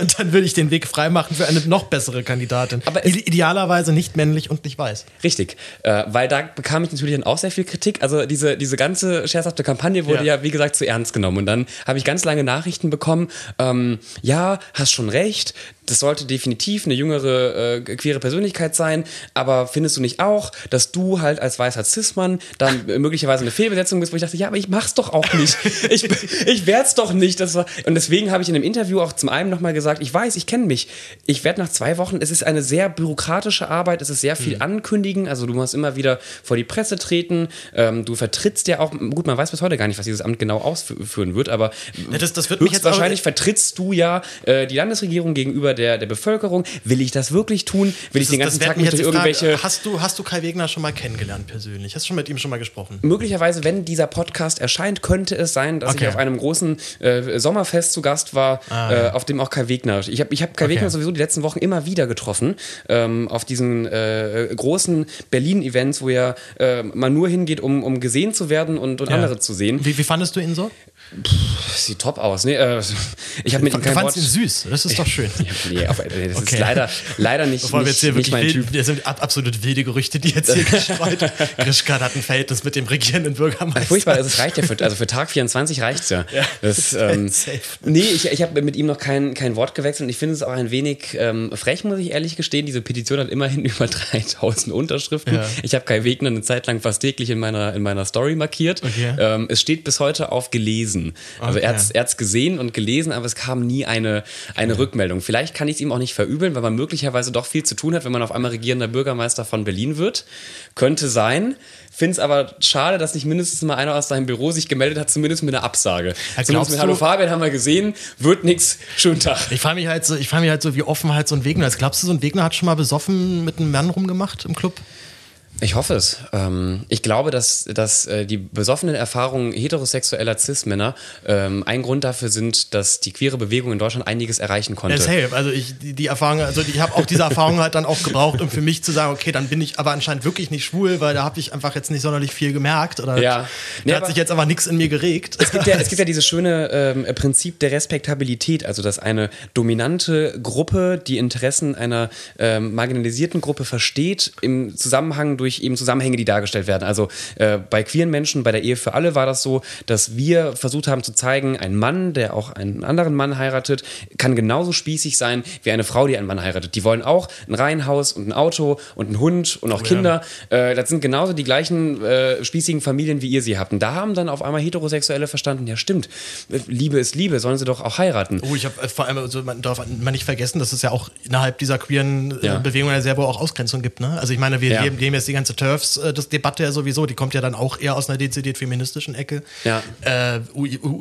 und dann würde ich den Weg freimachen für eine noch bessere Kandidatin. Aber idealerweise nicht männlich und nicht weiß.
Richtig, äh, weil da bekam ich natürlich dann auch sehr viel Kritik. Also diese, diese ganze scherzhafte Kampagne wurde ja. ja wie gesagt, zu ernst genommen. Und dann habe ich ganz lange Nachrichten bekommen. Ähm, ja, hast schon recht. Das sollte definitiv eine jüngere äh, queere Persönlichkeit sein, aber findest du nicht auch, dass du halt als weißer Cis-Mann dann möglicherweise eine Fehlbesetzung bist, wo ich dachte, ja, aber ich mach's doch auch nicht. Ich, ich werd's doch nicht. Das war, und deswegen habe ich in dem Interview auch zum einen nochmal gesagt, ich weiß, ich kenne mich. Ich werde nach zwei Wochen, es ist eine sehr bürokratische Arbeit, es ist sehr viel mhm. ankündigen, also du musst immer wieder vor die Presse treten, ähm, du vertrittst ja auch, gut, man weiß bis heute gar nicht, was dieses Amt genau ausführen wird, aber
ja, das, das wird
mich jetzt wahrscheinlich vertrittst du ja äh, die Landesregierung gegenüber der, der Bevölkerung. Will ich das wirklich tun? Will ich den ganzen Tag
mit irgendwelche. Frage, hast, du, hast du Kai Wegner schon mal kennengelernt persönlich? Hast du schon mit ihm schon mal gesprochen?
Möglicherweise, wenn dieser Podcast erscheint, könnte es sein, dass okay. ich auf einem großen äh, Sommerfest zu Gast war, ah, äh, auf dem auch Kai Wegner. Ich habe ich hab Kai okay. Wegner sowieso die letzten Wochen immer wieder getroffen. Ähm, auf diesen äh, großen Berlin-Events, wo er äh, mal nur hingeht, um, um gesehen zu werden und, und ja. andere zu sehen.
Wie, wie fandest du ihn so?
Pff, sieht top aus. Nee, äh, ich habe mit ihm kein
fandest ihn süß, das ist doch schön.
nee, auf, das okay. ist leider, leider nicht, Bevor wir jetzt hier nicht mein
wild,
Typ.
Das sind absolut wilde Gerüchte, die jetzt hier gestreut. Grischka hat ein Verhältnis mit dem regierenden Bürgermeister.
Furchtbar, es reicht ja für, also für Tag 24 reicht es ja. ja das, ähm, nee, ich, ich habe mit ihm noch kein, kein Wort gewechselt und ich finde es auch ein wenig ähm, frech, muss ich ehrlich gestehen. Diese Petition hat immerhin über 3000 Unterschriften. Ja. Ich habe Kai Wegner eine Zeit lang fast täglich in meiner, in meiner Story markiert. Okay. Ähm, es steht bis heute auf gelesen. Also okay. er hat es gesehen und gelesen, aber es kam nie eine, eine okay. Rückmeldung. Vielleicht kann ich es ihm auch nicht verübeln, weil man möglicherweise doch viel zu tun hat, wenn man auf einmal regierender Bürgermeister von Berlin wird. Könnte sein. Finde es aber schade, dass nicht mindestens mal einer aus seinem Büro sich gemeldet hat, zumindest mit einer Absage. Ja, zumindest mit Hallo Fabian haben wir gesehen, wird nichts, schönen Tag.
Ich frage mich halt so, ich mich halt so, wie offen halt so ein Wegner ist. Glaubst du, so ein Wegner hat schon mal besoffen mit einem Mann rumgemacht im Club?
Ich hoffe es. Ähm, ich glaube, dass, dass äh, die besoffenen Erfahrungen heterosexueller Cis-Männer ähm, ein Grund dafür sind, dass die queere Bewegung in Deutschland einiges erreichen konnte.
Safe. Also ich die, die Erfahrung, also ich habe auch diese Erfahrung halt dann auch gebraucht, um für mich zu sagen, okay, dann bin ich aber anscheinend wirklich nicht schwul, weil da habe ich einfach jetzt nicht sonderlich viel gemerkt oder
ja.
da hat sich jetzt aber nichts in mir geregt.
Es gibt ja, es gibt ja dieses schöne ähm, Prinzip der Respektabilität, also dass eine dominante Gruppe die Interessen einer ähm, marginalisierten Gruppe versteht im Zusammenhang durch durch eben Zusammenhänge, die dargestellt werden. Also äh, bei queeren Menschen, bei der Ehe für alle war das so, dass wir versucht haben zu zeigen, ein Mann, der auch einen anderen Mann heiratet, kann genauso spießig sein wie eine Frau, die einen Mann heiratet. Die wollen auch ein Reihenhaus und ein Auto und einen Hund und auch oh, Kinder. Ja. Äh, das sind genauso die gleichen äh, spießigen Familien, wie ihr sie habt. Und da haben dann auf einmal Heterosexuelle verstanden, ja stimmt, Liebe ist Liebe, sollen sie doch auch heiraten.
Oh, ich habe äh, vor allem, also man darf man nicht vergessen, dass es ja auch innerhalb dieser queeren äh, ja. Bewegung ja sehr wohl auch Ausgrenzung gibt. Ne? Also ich meine, wir ja. leben, leben jetzt die ganze TERFs-Debatte äh, ja sowieso, die kommt ja dann auch eher aus einer dezidiert feministischen Ecke.
Ja.
Äh,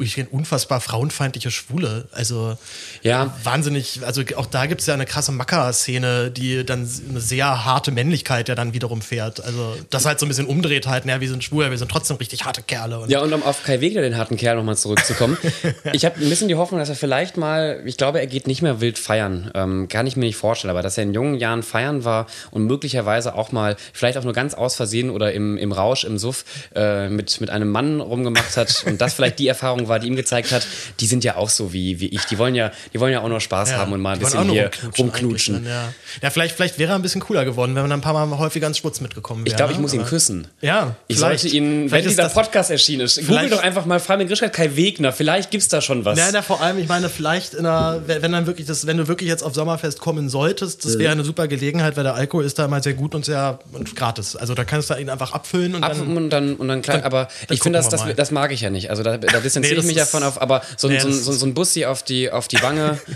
ich unfassbar frauenfeindliche Schwule. Also
ja.
wahnsinnig, also auch da gibt es ja eine krasse Macker-Szene, die dann eine sehr harte Männlichkeit ja dann wiederum fährt. Also das halt so ein bisschen umdreht halt, naja, wir sind schwul, wir sind trotzdem richtig harte Kerle.
Und ja, und um auf Kai Wegler, den harten Kerl, nochmal zurückzukommen. ich habe ein bisschen die Hoffnung, dass er vielleicht mal, ich glaube, er geht nicht mehr wild feiern. Ähm, kann ich mir nicht vorstellen, aber dass er in jungen Jahren feiern war und möglicherweise auch mal, vielleicht auch nur ganz aus Versehen oder im, im Rausch, im Suff, äh, mit, mit einem Mann rumgemacht hat und das vielleicht die Erfahrung war, die ihm gezeigt hat, die sind ja auch so wie, wie ich. Die wollen ja, die wollen ja auch nur Spaß ja, haben und mal ein bisschen hier rumknutschen. rumknutschen.
Dann, ja. ja, vielleicht, vielleicht wäre er ein bisschen cooler geworden, wenn man ein paar Mal häufiger ins Schmutz mitgekommen wäre.
Ich glaube, ich ne? muss ihn küssen.
Ja,
ich sollte ihn, wenn dieser Podcast erschienen ist, google doch einfach mal Fabian Grischkat, Kai Wegner. Vielleicht gibt es da schon was.
Ja, na, vor allem, ich meine, vielleicht in einer, wenn dann wirklich das, wenn du wirklich jetzt auf Sommerfest kommen solltest, das wäre eine super Gelegenheit, weil der Alkohol ist da immer sehr gut und sehr und gratis. Also da kannst du ihn einfach abfüllen und
Ab,
dann.
Und dann, und dann dann, aber dann ich finde, das, das, das, mag ich ja nicht. Also da, da distanziere nee, ich mich davon auf, aber so, nee, so, so, so ein Bussi auf die, auf die Wange.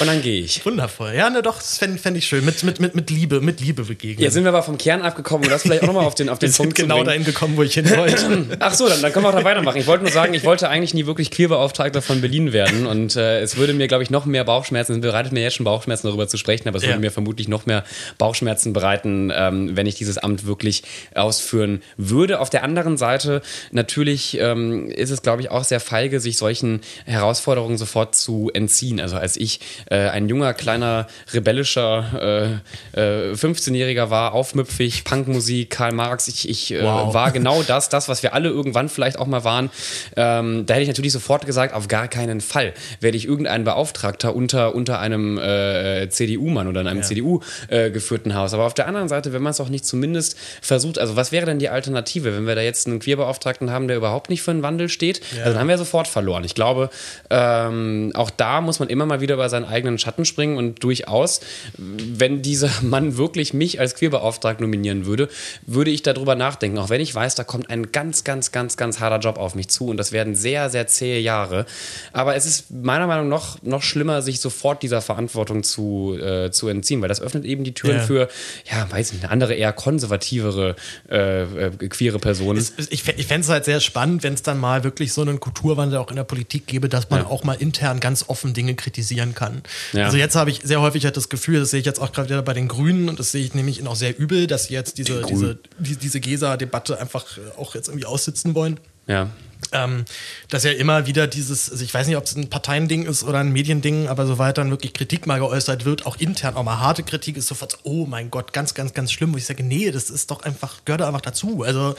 Und dann gehe ich.
Wundervoll. Ja, ne, doch, das fände fänd ich schön. Mit, mit, mit, mit Liebe, mit Liebe begegnen.
Jetzt sind wir aber vom Kern abgekommen und das vielleicht auch nochmal auf den, auf den wir Punkt
sind genau dahin gekommen, wo ich hin wollte.
Ach so, dann, dann können wir auch da weitermachen. Ich wollte nur sagen, ich wollte eigentlich nie wirklich Queerbeauftragter von Berlin werden und äh, es würde mir, glaube ich, noch mehr Bauchschmerzen, es bereitet mir jetzt schon Bauchschmerzen, darüber zu sprechen, aber es ja. würde mir vermutlich noch mehr Bauchschmerzen bereiten, ähm, wenn ich dieses Amt wirklich ausführen würde. Auf der anderen Seite, natürlich ähm, ist es, glaube ich, auch sehr feige, sich solchen Herausforderungen sofort zu entziehen. Also als ich äh, ein junger kleiner rebellischer äh, äh, 15-Jähriger war, aufmüpfig, Punkmusik, Karl Marx. Ich, ich äh, wow. war genau das, das, was wir alle irgendwann vielleicht auch mal waren. Ähm, da hätte ich natürlich sofort gesagt, auf gar keinen Fall werde ich irgendeinen Beauftragter unter, unter einem äh, CDU-Mann oder in einem ja. CDU-geführten Haus. Aber auf der anderen Seite, wenn man es auch nicht zumindest versucht, also was wäre denn die Alternative, wenn wir da jetzt einen Queerbeauftragten haben, der überhaupt nicht für einen Wandel steht? Ja. Also dann haben wir sofort verloren. Ich glaube, ähm, auch da muss man immer mal wieder über seinen eigenen Schatten springen und durchaus, wenn dieser Mann wirklich mich als Queerbeauftragten nominieren würde, würde ich darüber nachdenken, auch wenn ich weiß, da kommt ein ganz, ganz, ganz, ganz harter Job auf mich zu und das werden sehr, sehr zähe Jahre. Aber es ist meiner Meinung nach noch, noch schlimmer, sich sofort dieser Verantwortung zu, äh, zu entziehen, weil das öffnet eben die Türen ja. für, ja, weiß nicht, eine andere, eher konservativere äh, äh, queere Person.
Es, ich ich fände es halt sehr spannend, wenn es dann mal wirklich so einen Kulturwandel auch in der Politik gäbe, dass man ja. auch mal intern ganz offen Dinge kritisieren kann. Ja. Also jetzt habe ich sehr häufig halt das Gefühl, das sehe ich jetzt auch gerade wieder bei den Grünen und das sehe ich nämlich auch sehr übel, dass sie jetzt diese, diese, die, diese GESA-Debatte einfach auch jetzt irgendwie aussitzen wollen.
Ja
ähm, dass ja immer wieder dieses, also ich weiß nicht, ob es ein Parteiending ist oder ein Mediending, aber soweit dann wirklich Kritik mal geäußert wird, auch intern auch mal harte Kritik, ist sofort, oh mein Gott, ganz, ganz, ganz schlimm, wo ich sage, nee, das ist doch einfach, gehört einfach dazu. Also,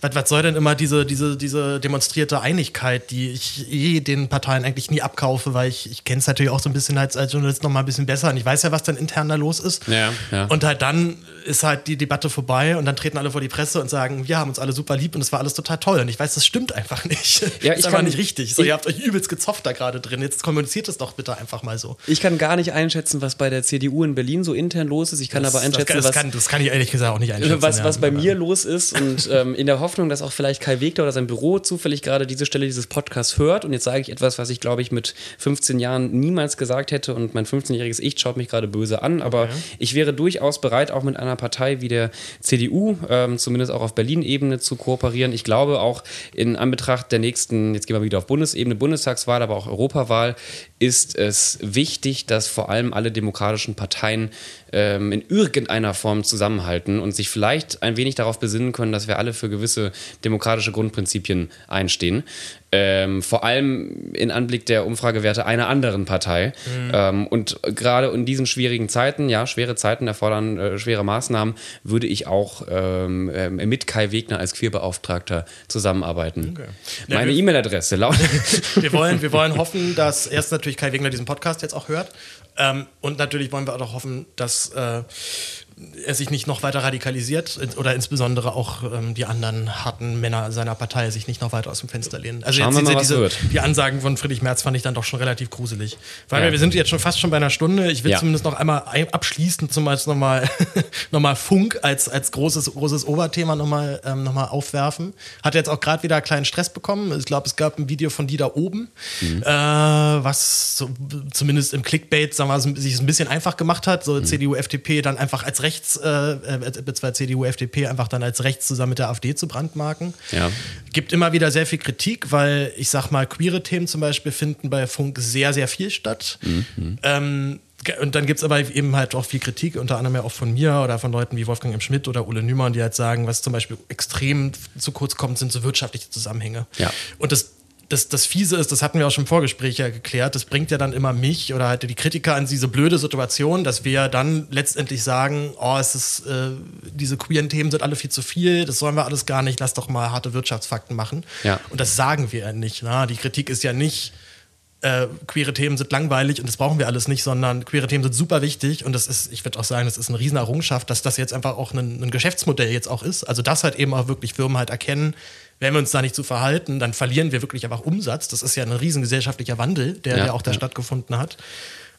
was, was soll denn immer diese, diese, diese demonstrierte Einigkeit, die ich eh den Parteien eigentlich nie abkaufe, weil ich, ich kenne es natürlich auch so ein bisschen als, als Journalist noch mal ein bisschen besser und ich weiß ja, was dann intern da los ist.
Ja, ja.
Und halt dann ist halt die Debatte vorbei und dann treten alle vor die Presse und sagen, wir haben uns alle super lieb und es war alles total toll. Und ich weiß, das stimmt einfach nicht.
Ja, das
ist einfach nicht richtig. So, ihr habt euch übelst gezopft da gerade drin. Jetzt kommuniziert es doch bitte einfach mal so.
Ich kann gar nicht einschätzen, was bei der CDU in Berlin so intern los ist. Ich kann das, aber einschätzen,
das kann, das was. Kann, das kann ich ehrlich gesagt auch nicht einschätzen.
Was, was ja, bei mir los ist und ähm, in der Hoffnung, dass auch vielleicht Kai Wegler oder sein Büro zufällig gerade diese Stelle dieses Podcasts hört. Und jetzt sage ich etwas, was ich glaube ich mit 15 Jahren niemals gesagt hätte und mein 15-jähriges Ich schaut mich gerade böse an. Aber okay. ich wäre durchaus bereit, auch mit einer Partei wie der CDU, ähm, zumindest auch auf Berlin-Ebene zu kooperieren. Ich glaube auch in Anbetracht der nächsten, jetzt gehen wir wieder auf Bundesebene, Bundestagswahl, aber auch Europawahl, ist es wichtig, dass vor allem alle demokratischen Parteien ähm, in irgendeiner Form zusammenhalten und sich vielleicht ein wenig darauf besinnen können, dass wir alle für gewisse demokratische Grundprinzipien einstehen. Ähm, vor allem in Anblick der Umfragewerte einer anderen Partei. Mhm. Ähm, und gerade in diesen schwierigen Zeiten, ja, schwere Zeiten erfordern äh, schwere Maßnahmen, würde ich auch ähm, äh, mit Kai Wegner als Queerbeauftragter zusammenarbeiten. Okay. Meine E-Mail-Adresse lautet.
wir, wollen, wir wollen hoffen, dass erst natürlich Kai Wegner diesen Podcast jetzt auch hört. Ähm, und natürlich wollen wir auch hoffen, dass äh, er sich nicht noch weiter radikalisiert oder insbesondere auch ähm, die anderen harten Männer seiner Partei sich nicht noch weiter aus dem Fenster lehnen.
Also Schauen jetzt diese, diese
die Ansagen von Friedrich Merz fand ich dann doch schon relativ gruselig. Weil ja. wir sind jetzt schon fast schon bei einer Stunde. Ich will ja. zumindest noch einmal abschließend zum Beispiel nochmal nochmal Funk als, als großes, großes Oberthema nochmal ähm, noch aufwerfen. Hat jetzt auch gerade wieder einen kleinen Stress bekommen. Ich glaube, es gab ein Video von die da oben, mhm. äh, was so, zumindest im Clickbait, sagen wir, sich ein bisschen einfach gemacht hat. So mhm. CDU, FDP dann einfach als rechts, äh, äh, CDU, FDP einfach dann als rechts zusammen mit der AfD zu brandmarken.
Ja.
Gibt immer wieder sehr viel Kritik, weil ich sag mal, queere Themen zum Beispiel finden bei Funk sehr, sehr viel statt. Mhm. Ähm, und dann gibt es aber eben halt auch viel Kritik, unter anderem ja auch von mir oder von Leuten wie Wolfgang M. Schmidt oder Ole Nümann, die halt sagen, was zum Beispiel extrem zu kurz kommt, sind so wirtschaftliche Zusammenhänge.
Ja.
Und das, das, das Fiese ist, das hatten wir auch schon im Vorgespräch ja geklärt, das bringt ja dann immer mich oder halt die Kritiker an diese blöde Situation, dass wir dann letztendlich sagen, oh, es ist, äh, diese queeren Themen sind alle viel zu viel, das sollen wir alles gar nicht, lass doch mal harte Wirtschaftsfakten machen.
Ja.
Und das sagen wir ja nicht. Na? Die Kritik ist ja nicht, äh, queere Themen sind langweilig und das brauchen wir alles nicht, sondern queere Themen sind super wichtig und das ist, ich würde auch sagen, das ist eine riesen Errungenschaft, dass das jetzt einfach auch ein, ein, Geschäftsmodell jetzt auch ist. Also dass halt eben auch wirklich Firmen halt erkennen, wenn wir uns da nicht so verhalten, dann verlieren wir wirklich einfach Umsatz. Das ist ja ein riesen gesellschaftlicher Wandel, der, ja, der auch da ja. stattgefunden hat.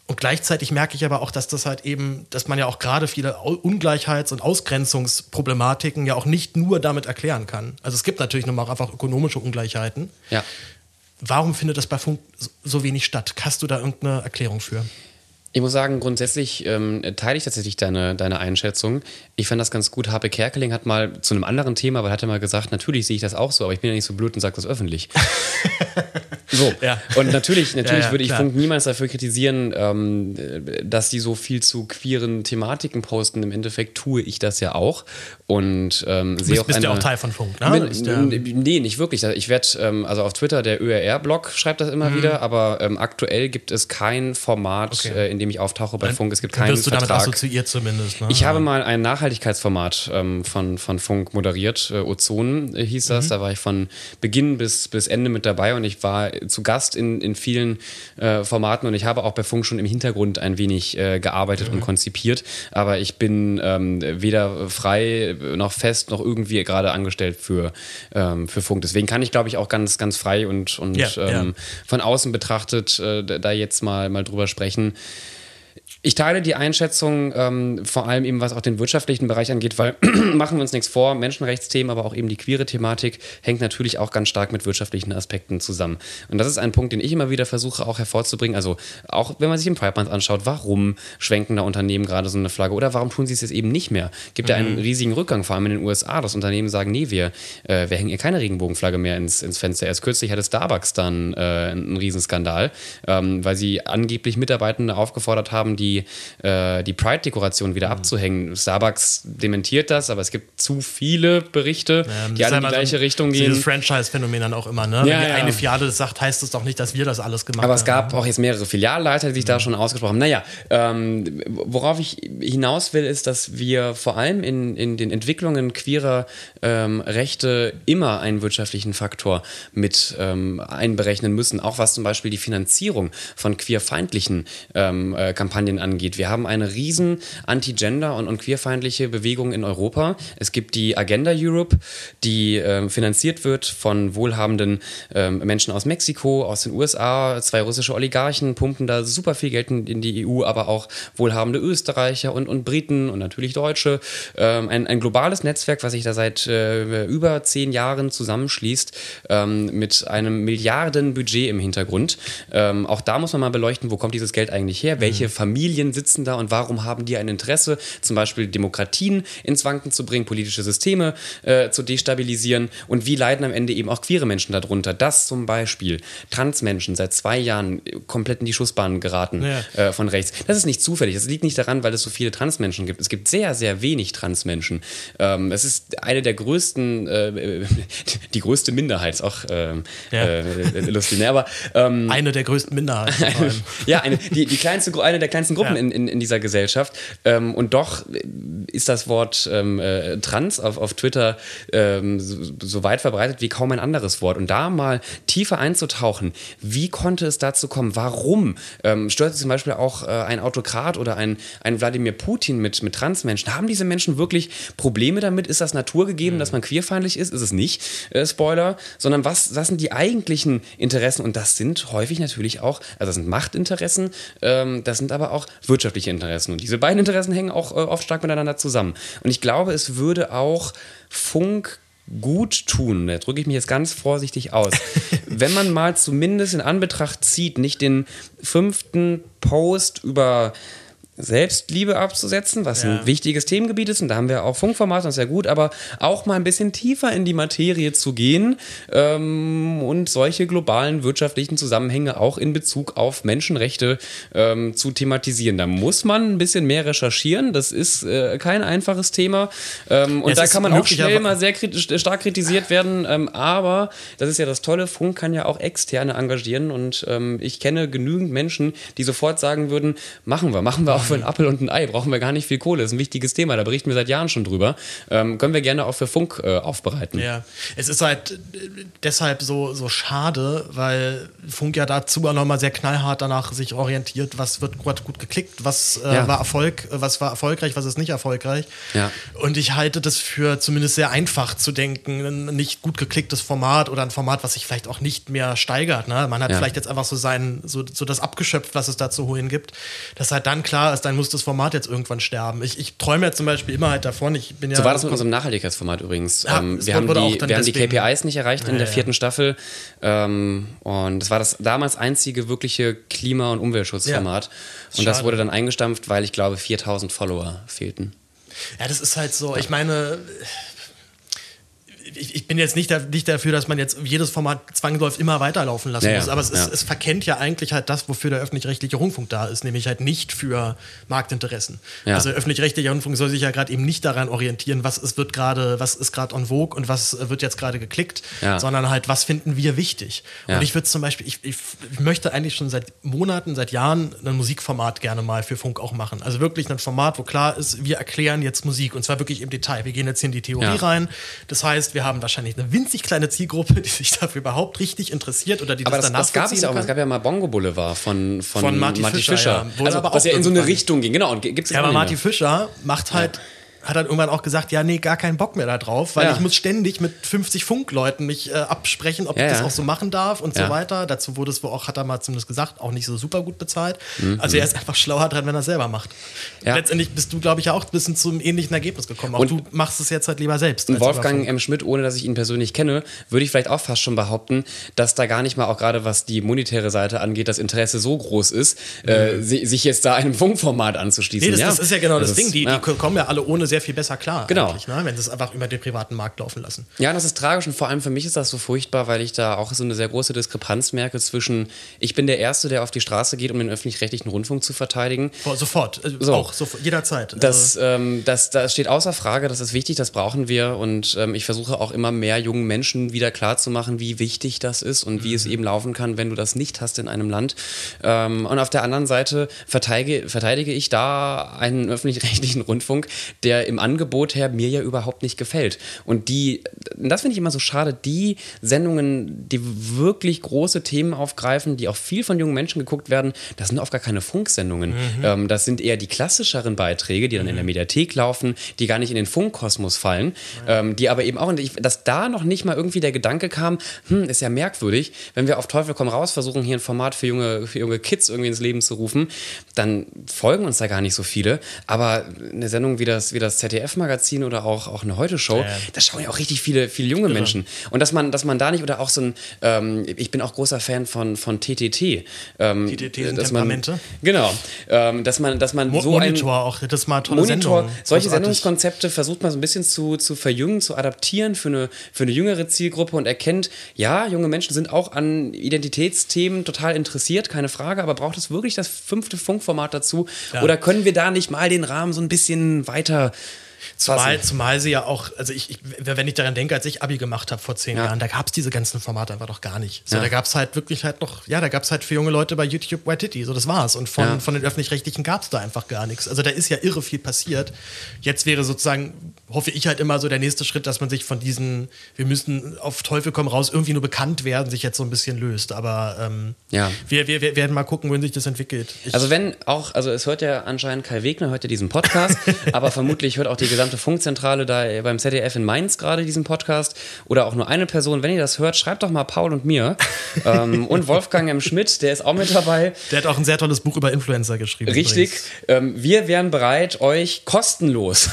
Und gleichzeitig merke ich aber auch, dass das halt eben, dass man ja auch gerade viele Ungleichheits- und Ausgrenzungsproblematiken ja auch nicht nur damit erklären kann. Also es gibt natürlich nochmal einfach ökonomische Ungleichheiten.
Ja.
Warum findet das bei Funk so wenig statt? Hast du da irgendeine Erklärung für?
Ich muss sagen, grundsätzlich ähm, teile ich tatsächlich deine, deine Einschätzung. Ich fand das ganz gut. Harpe Kerkeling hat mal zu einem anderen Thema, hat er mal gesagt, natürlich sehe ich das auch so, aber ich bin ja nicht so blöd und sage das öffentlich. so. Ja. Und natürlich, natürlich ja, ja, würde ich klar. Funk niemals dafür kritisieren, ähm, dass die so viel zu queeren Thematiken posten. Im Endeffekt tue ich das ja auch. Und ähm, sehe auch
bist
eine,
ja auch Teil von Funk, ne?
Bin, nee, nicht wirklich. Ich werde, ähm, also auf Twitter, der ÖRR-Blog schreibt das immer mhm. wieder, aber ähm, aktuell gibt es kein Format, okay. äh, in dem dem ich auftauche bei Funk. Es gibt keinen wirst du Vertrag. damit
assoziiert zumindest. Ne?
Ich habe mal ein Nachhaltigkeitsformat ähm, von, von Funk moderiert. Äh, Ozon äh, hieß das. Mhm. Da war ich von Beginn bis, bis Ende mit dabei und ich war zu Gast in, in vielen äh, Formaten und ich habe auch bei Funk schon im Hintergrund ein wenig äh, gearbeitet mhm. und konzipiert. Aber ich bin ähm, weder frei noch fest noch irgendwie gerade angestellt für, ähm, für Funk. Deswegen kann ich, glaube ich, auch ganz, ganz frei und, und ja, ja. Ähm, von außen betrachtet äh, da jetzt mal, mal drüber sprechen. Ich teile die Einschätzung, ähm, vor allem eben was auch den wirtschaftlichen Bereich angeht, weil machen wir uns nichts vor, Menschenrechtsthemen, aber auch eben die queere Thematik hängt natürlich auch ganz stark mit wirtschaftlichen Aspekten zusammen. Und das ist ein Punkt, den ich immer wieder versuche auch hervorzubringen. Also auch wenn man sich im Pride Month anschaut, warum schwenken da Unternehmen gerade so eine Flagge oder warum tun sie es jetzt eben nicht mehr? Gibt ja mhm. einen riesigen Rückgang, vor allem in den USA, dass Unternehmen sagen, nee, wir, äh, wir hängen hier keine Regenbogenflagge mehr ins, ins Fenster. Erst kürzlich hatte Starbucks dann äh, einen Riesenskandal, ähm, weil sie angeblich Mitarbeitende aufgefordert haben, die die, äh, die Pride-Dekoration wieder mhm. abzuhängen. Starbucks dementiert das, aber es gibt zu viele Berichte, ja, die alle in die gleiche so Richtung gehen. Dieses
Franchise-Phänomen dann auch immer, ne? Ja, Wenn ja. eine Filiale das sagt, heißt es doch nicht, dass wir das alles gemacht
haben. Aber es gab auch jetzt mehrere Filialleiter, die sich mhm. da schon ausgesprochen haben. Naja, ähm, worauf ich hinaus will, ist, dass wir vor allem in, in den Entwicklungen queerer ähm, Rechte immer einen wirtschaftlichen Faktor mit ähm, einberechnen müssen, auch was zum Beispiel die Finanzierung von queerfeindlichen ähm, äh, Kampagnen angeht. Wir haben eine riesen anti-gender- und, und queerfeindliche Bewegung in Europa. Es gibt die Agenda Europe, die äh, finanziert wird von wohlhabenden äh, Menschen aus Mexiko, aus den USA. Zwei russische Oligarchen pumpen da super viel Geld in, in die EU, aber auch wohlhabende Österreicher und, und Briten und natürlich Deutsche. Ähm, ein, ein globales Netzwerk, was sich da seit äh, über zehn Jahren zusammenschließt, ähm, mit einem Milliardenbudget im Hintergrund. Ähm, auch da muss man mal beleuchten, wo kommt dieses Geld eigentlich her? Welche mhm. Familien sitzen da und warum haben die ein Interesse, zum Beispiel Demokratien ins Wanken zu bringen, politische Systeme äh, zu destabilisieren und wie leiden am Ende eben auch queere Menschen darunter, dass zum Beispiel Transmenschen seit zwei Jahren komplett in die Schussbahn geraten ja. äh, von rechts. Das ist nicht zufällig. Das liegt nicht daran, weil es so viele Transmenschen gibt. Es gibt sehr, sehr wenig Transmenschen. Ähm, es ist eine der größten, äh, die größte Minderheit, ist auch ähm, ja. Äh, lustig. Ne? Aber,
ähm, eine der größten Minderheiten.
ja, eine, die, die kleinste, eine der kleinsten Gruppen ja. in, in, in, dieser Gesellschaft. Ähm, und doch ist das Wort ähm, äh, Trans auf, auf Twitter ähm, so, so, weit verbreitet wie kaum ein anderes Wort. Und da mal tiefer einzutauchen, wie konnte es dazu kommen? Warum ähm, stört zum Beispiel auch äh, ein Autokrat oder ein, ein Wladimir Putin mit, mit Transmenschen? Haben diese Menschen wirklich Probleme damit? Ist das naturgegeben, mhm. dass man queerfeindlich ist? Ist es nicht? Äh, Spoiler. Sondern was, was sind die eigentlichen Interessen? Und das sind häufig natürlich auch, also das sind Machtinteressen, ähm, das sind aber auch wirtschaftliche Interessen. Und diese beiden Interessen hängen auch äh, oft stark miteinander zusammen. Und ich glaube, es würde auch Funk gut tun, da drücke ich mich jetzt ganz vorsichtig aus, wenn man mal zumindest in Anbetracht zieht, nicht den fünften Post über Selbstliebe abzusetzen, was ja. ein wichtiges Themengebiet ist. Und da haben wir auch Funkformate, das ist ja gut, aber auch mal ein bisschen tiefer in die Materie zu gehen ähm, und solche globalen wirtschaftlichen Zusammenhänge auch in Bezug auf Menschenrechte ähm, zu thematisieren. Da muss man ein bisschen mehr recherchieren. Das ist äh, kein einfaches Thema. Ähm, und es da kann man auch schnell mal sehr kritisch, äh, stark kritisiert werden. Ähm, aber das ist ja das Tolle, Funk kann ja auch Externe engagieren. Und ähm, ich kenne genügend Menschen, die sofort sagen würden, machen wir, machen wir auch für einen Apfel und ein Ei brauchen wir gar nicht viel Kohle. Das ist ein wichtiges Thema, da berichten wir seit Jahren schon drüber. Ähm, können wir gerne auch für Funk äh, aufbereiten.
Ja, es ist halt äh, deshalb so, so schade, weil Funk ja dazu auch nochmal sehr knallhart danach sich orientiert, was wird gut, gut geklickt, was äh, ja. war Erfolg, was war erfolgreich, was ist nicht erfolgreich. Ja. Und ich halte das für zumindest sehr einfach zu denken, ein nicht gut geklicktes Format oder ein Format, was sich vielleicht auch nicht mehr steigert. Ne? Man hat ja. vielleicht jetzt einfach so sein, so, so das abgeschöpft, was es da zu holen gibt, dass halt dann klar ist, dann muss das Format jetzt irgendwann sterben. Ich, ich träume ja zum Beispiel immer halt davon. Ich bin ja
so war das mit unserem Nachhaltigkeitsformat übrigens. Ja, ähm, wir haben, die, wir haben die KPIs nicht erreicht in der vierten Staffel. Ähm, und das war das damals einzige wirkliche Klima- und Umweltschutzformat. und schade. das wurde dann eingestampft, weil ich glaube 4000 Follower fehlten.
Ja, das ist halt so. Ich meine, ich, ich, bin jetzt nicht, da, nicht, dafür, dass man jetzt jedes Format zwangsläufig immer weiterlaufen lassen ja, muss, aber es, ja. ist, es, verkennt ja eigentlich halt das, wofür der öffentlich-rechtliche Rundfunk da ist, nämlich halt nicht für Marktinteressen. Ja. Also öffentlich-rechtlicher Rundfunk soll sich ja gerade eben nicht daran orientieren, was es wird gerade, was ist gerade en vogue und was wird jetzt gerade geklickt, sondern halt, was finden wir wichtig. Und ich würde zum Beispiel, ich, ich, ich, möchte eigentlich schon seit Monaten, seit Jahren ein Musikformat gerne mal für Funk auch machen. Also wirklich ein Format, wo klar ist, wir erklären jetzt Musik und zwar wirklich im Detail. Wir gehen jetzt hier in die Theorie rein. Das heißt, wir haben wahrscheinlich eine winzig kleine Zielgruppe, die sich dafür überhaupt richtig interessiert oder die
aber
das,
das danach das gab es ja auch. Es gab ja mal Bongo Boulevard von, von,
von Marty, Marty Fischer. Fischer.
Ja. Also, was ja in so eine Richtung ging. Genau. Und
gibt's ja, aber Marty Fischer macht halt ja hat dann irgendwann auch gesagt, ja, nee, gar keinen Bock mehr da drauf, weil ja. ich muss ständig mit 50 Funkleuten mich äh, absprechen, ob ja, ich das auch so machen darf und so weiter. Dazu wurde es wohl auch, hat er mal zumindest gesagt, auch nicht so super gut bezahlt. Mhm. Also er ist einfach schlauer dran, wenn er es selber macht. Letztendlich bist du, glaube ich, ja auch ein bisschen zum ähnlichen Ergebnis gekommen. Auch und du machst es jetzt halt lieber selbst.
Wolfgang M. Schmidt, ohne dass ich ihn persönlich kenne, würde ich vielleicht auch fast schon behaupten, dass da gar nicht mal auch gerade was die monetäre Seite angeht, das Interesse so groß ist, mhm. äh, sich jetzt da einem Funkformat anzuschließen. Nee,
das, das ist ja genau das, das Ding. Die, die kommen ja alle ohne sehr viel besser klar. Genau. Ne? Wenn sie es einfach über den privaten Markt laufen lassen.
Ja, das ist tragisch und vor allem für mich ist das so furchtbar, weil ich da auch so eine sehr große Diskrepanz merke zwischen, ich bin der Erste, der auf die Straße geht, um den öffentlich-rechtlichen Rundfunk zu verteidigen.
Sofort, also so. auch sofort, jederzeit.
Also das, ähm, das, das steht außer Frage, das ist wichtig, das brauchen wir und ähm, ich versuche auch immer mehr jungen Menschen wieder klarzumachen, wie wichtig das ist und wie mhm. es eben laufen kann, wenn du das nicht hast in einem Land. Ähm, und auf der anderen Seite verteidige, verteidige ich da einen öffentlich-rechtlichen Rundfunk, der im Angebot her mir ja überhaupt nicht gefällt. Und die, das finde ich immer so schade, die Sendungen, die wirklich große Themen aufgreifen, die auch viel von jungen Menschen geguckt werden, das sind oft gar keine Funksendungen. Mhm. Ähm, das sind eher die klassischeren Beiträge, die dann mhm. in der mhm. Mediathek laufen, die gar nicht in den Funkkosmos fallen, mhm. ähm, die aber eben auch, dass da noch nicht mal irgendwie der Gedanke kam, hm, ist ja merkwürdig, wenn wir auf Teufel komm raus versuchen, hier ein Format für junge, für junge Kids irgendwie ins Leben zu rufen, dann folgen uns da gar nicht so viele. Aber eine Sendung wie das, wie das ZDF-Magazin oder auch, auch eine Heute-Show, ja. da schauen ja auch richtig viele, viele junge Irre. Menschen. Und dass man, dass man da nicht, oder auch so ein, ähm, ich bin auch großer Fan von, von TTT.
Ähm, TTT sind dass Temperamente?
Man, genau. Ähm, dass man, dass man
Mo
so
Monitor ein, auch, das mal tolle Monitor, Sendung.
Solche Sendungskonzepte versucht man so ein bisschen zu, zu verjüngen, zu adaptieren für eine, für eine jüngere Zielgruppe und erkennt, ja, junge Menschen sind auch an Identitätsthemen total interessiert, keine Frage, aber braucht es wirklich das fünfte Funkformat dazu? Ja. Oder können wir da nicht mal den Rahmen so ein bisschen weiter
Zumal, zumal sie ja auch, also ich, ich, wenn ich daran denke, als ich Abi gemacht habe vor zehn ja. Jahren, da gab es diese ganzen Formate einfach doch gar nicht. So, ja. Da gab es halt wirklich halt noch, ja, da gab es halt für junge Leute bei YouTube White Titty, so das war's. Und von, ja. von den Öffentlich-Rechtlichen gab es da einfach gar nichts. Also da ist ja irre viel passiert. Jetzt wäre sozusagen, hoffe ich halt immer so der nächste Schritt, dass man sich von diesen, wir müssen auf Teufel komm raus, irgendwie nur bekannt werden, sich jetzt so ein bisschen löst. Aber ähm, ja. wir, wir, wir werden mal gucken, wohin sich das entwickelt.
Ich also wenn auch, also es hört ja anscheinend Kai Wegner, hört ja diesen Podcast, aber vermutlich hört auch die gesamte Funkzentrale da beim ZDF in Mainz gerade diesen Podcast oder auch nur eine Person, wenn ihr das hört, schreibt doch mal Paul und mir ähm, und Wolfgang M. Schmidt, der ist auch mit dabei.
Der hat auch ein sehr tolles Buch über Influencer geschrieben.
Richtig. Ähm, wir wären bereit, euch kostenlos.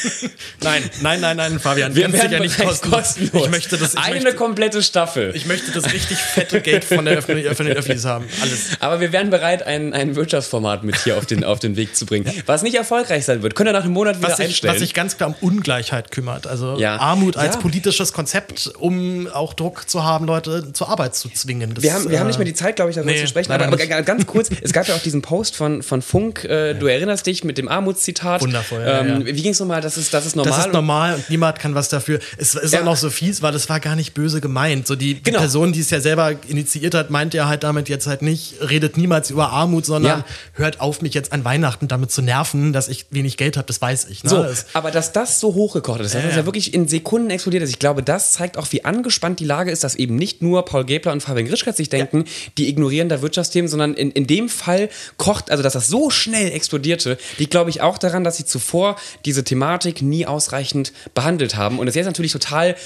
nein, nein, nein, nein, Fabian.
Wir wären ja nicht kostenlos. kostenlos.
Ich möchte das. Ich
Eine
möchte,
komplette Staffel.
Ich möchte das richtig fette Geld von, der, von den Öffis haben. Alles.
Aber wir wären bereit, ein, ein Wirtschaftsformat mit hier auf den, auf den Weg zu bringen, was nicht erfolgreich sein wird. Könnt ihr nach einem Monat wieder
was Was sich ganz klar um Ungleichheit kümmert. Also ja. Armut als ja. politisches Konzept, um auch Druck zu haben, Leute zur Arbeit zu zwingen.
Das, wir, haben, wir äh, haben nicht mehr die Zeit, glaube ich, darüber nee, zu sprechen. Aber, aber, ganz kurz, es gab ja auch diesen Post von, von Funk, äh, du erinnerst dich, mit dem Armutszitat.
Wundervoll. Ja,
ähm, wie ging es nochmal? Das ist, das ist normal.
Das ist normal und niemand kann was dafür. Es ist auch noch so fies, weil es war gar nicht böse gemeint. So die, genau. Person, die es ja selber initiiert hat, meint ja halt damit jetzt halt nicht, redet niemals über Armut, sondern hört auf, mich jetzt an Weihnachten damit zu nerven, dass ich wenig Geld habe, das weiß ich. Ne?
So, aber dass das so hochgekocht ist, dass das ja. wirklich in Sekunden explodiert ist, ich glaube, das zeigt auch, wie angespannt die Lage ist, dass eben nicht nur Paul Gebler und Fabian Grischkatz sich denken, die ignorieren da Wirtschaftsthemen, sondern in, in dem Fall kocht, also dass das so schnell explodierte, liegt, glaube ich, auch daran, dass sie zuvor diese Thematik nie ausreichend behandelt haben. Und es jetzt natürlich total